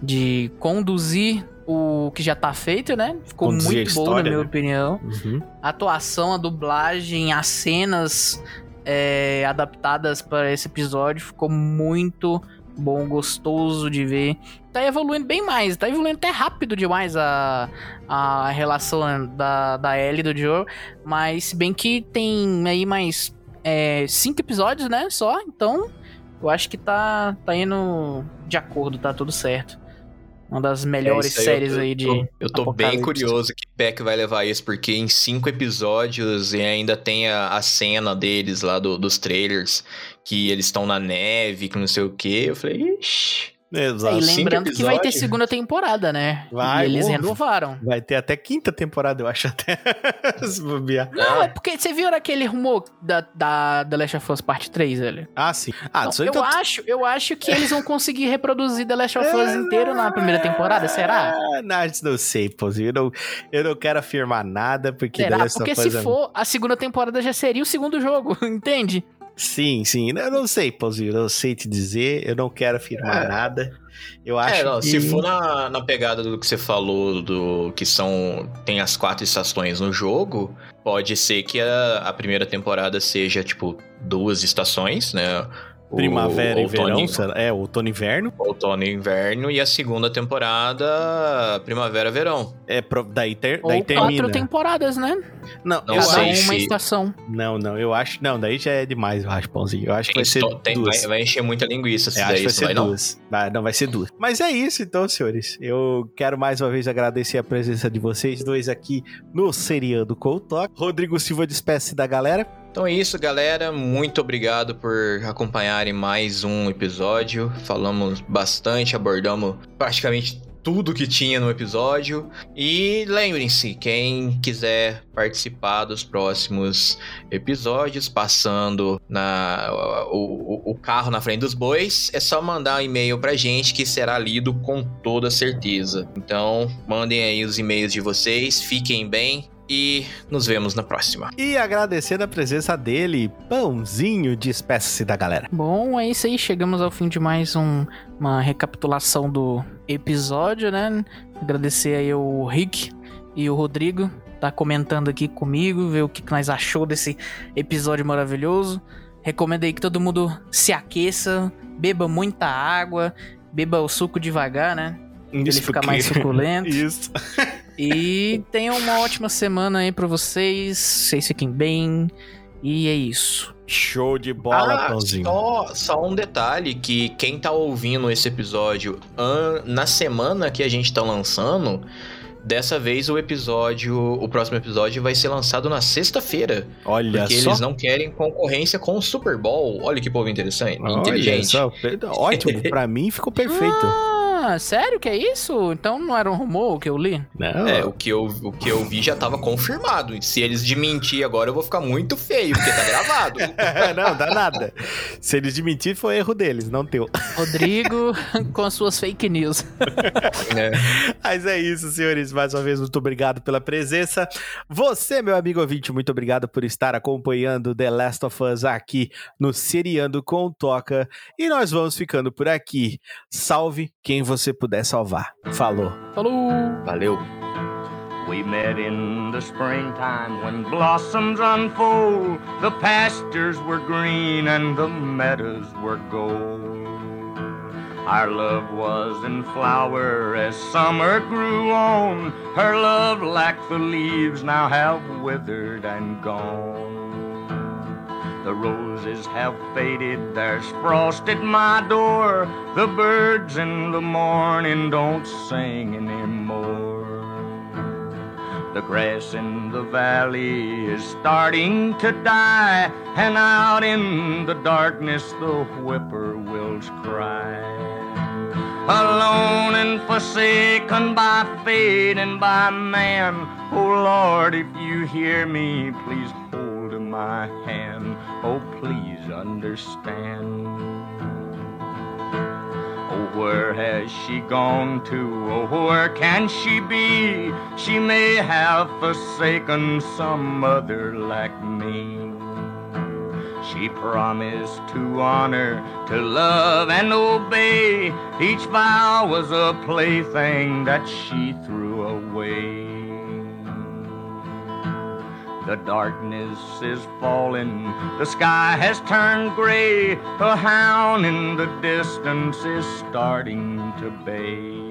de conduzir o que já tá feito, né? Ficou Conduzir muito a bom, na história, minha né? opinião. Uhum. A atuação, a dublagem, as cenas é, adaptadas para esse episódio ficou muito bom, gostoso de ver. Tá evoluindo bem mais, tá evoluindo até rápido demais a, a relação da, da Ellie e do Joe. Mas se bem que tem aí mais é, cinco episódios, né? Só, então eu acho que tá, tá indo de acordo, tá tudo certo. Uma das melhores É aí, séries tô- aí de. Eu tô bem curioso que pé que vai levar isso, porque em cinco episódios e ainda tem a, a cena deles lá do- dos trailers, que eles estão na neve, que não sei o que. Eu falei, ixi. Exato. E lembrando que vai ter segunda temporada, né? Vai, e eles ô, renovaram. Vai ter até quinta temporada, eu acho [LAUGHS] até. [LAUGHS] Se bobear. Não, é porque você viu aquele rumor da, da The Last of Us Parte 3, velho? Ah, sim. Ah, aí eu, tá- acho, eu acho que eles vão conseguir reproduzir The Last of Us [LAUGHS] inteiro na primeira temporada, será? Ah, não, não sei, Pãozinho. Eu não, eu não quero afirmar nada, porque The Será? Last of Porque se Us é- for, a segunda temporada já seria o segundo jogo, entende? Sim, sim. Eu não sei, Pãozinho. Eu não sei te dizer. Eu não quero afirmar É. nada. Eu acho É, não, que... se for na, na pegada do que você falou, do que são. Tem as quatro estações no jogo, pode ser que a, a primeira temporada seja, tipo, duas estações, né? O- Primavera e outono- verão, será? é, outono e inverno. Outono e inverno, e a segunda temporada, primavera-verão. É, pro- daí, ter, Ou daí termina. quatro temporadas, né? Não, Não eu acho... uma se- estação. Não, não, eu acho... Não, daí já é demais, eu acho, Pãozinho. Eu acho que vai ser Tem- tem- duas. vai, vai encher muita linguiça se acho que vai isso, ser vai não? duas. Vai, não, vai ser duas. Mas é isso então, senhores. Eu quero mais uma vez agradecer a presença de vocês dois aqui no Seriando o Talk. Rodrigo Silva despeça da galera. Então é isso, galera. Muito obrigado por acompanharem mais um episódio. Falamos bastante, abordamos praticamente tudo que tinha no episódio. E lembrem-se, quem quiser participar dos próximos episódios, passando na, o, o- carro na frente dos bois, é só mandar um e-mail pra gente que será lido com toda certeza. Então, mandem aí os e-mails de vocês, fiquem bem e nos vemos na próxima. E agradecendo a presença dele, Pãozinho, despeça-se da galera. Bom, é isso aí. Chegamos ao fim de mais um- uma recapitulação do episódio, né? Agradecer aí o Rick e o Rodrigo tá comentando aqui comigo, ver o que que nós achou desse episódio maravilhoso. Recomendo aí que todo mundo se aqueça, beba muita água, beba o suco devagar, né? Pra ele ficar mais [LAUGHS] suculento. Isso. E tenham uma ótima semana aí pra vocês. Vocês fiquem bem. E é isso. Show de bola, Ah, Pãozinho. só, só um detalhe que quem tá ouvindo esse episódio na semana que a gente tá lançando, dessa vez o episódio, o próximo episódio vai ser lançado na sexta-feira, Olha porque só. eles não querem concorrência com o Super Bowl. Olha que povo interessante, Olha inteligente. só. Ótimo, [LAUGHS] pra mim ficou perfeito. Ah, sério que é isso? Então não era um rumor que eu li? Não. É, o que, eu, o que eu vi já tava confirmado. Se eles desmentir agora, eu vou ficar muito feio, porque tá gravado. [LAUGHS] não, dá nada. Se eles desmentir, foi erro deles, não teu. Rodrigo [LAUGHS] com as suas fake news. É. Mas é isso, senhores. Mais uma vez, muito obrigado pela presença. Você, meu amigo ouvinte, muito obrigado por estar acompanhando The Last of Us aqui no Seriando com Toca. E nós vamos ficando por aqui. Salve quem você puder salvar. Falou. Falou! Valeu. We met in the springtime when blossoms unfold. The pastures were green and the meadows were gold. Our love was in flower as summer grew on. Her love, like the leaves, now have withered and gone. The roses have faded, there's frost at my door. The birds in the morning don't sing anymore. The grass in the valley is starting to die, and out in the darkness the whippoorwills cry. Alone and forsaken by fate and by man, oh Lord, if you hear me, please hold my hand. Oh, please understand. Oh, where has she gone to? Oh, where can she be? She may have forsaken some other like me. She promised to honor, to love, and obey. Each vow was a plaything that she threw away. The darkness is falling, the sky has turned gray. A hound in the distance is starting to bay.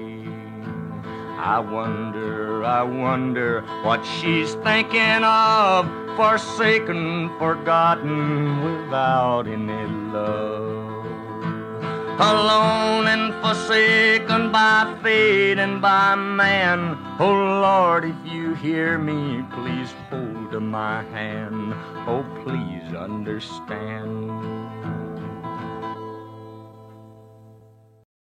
I wonder, I wonder what she's thinking of. Forsaken, forgotten, without any love. Alone and forsaken by fate and by man. Oh Lord, if you hear me, please hold my hand. Oh, please understand.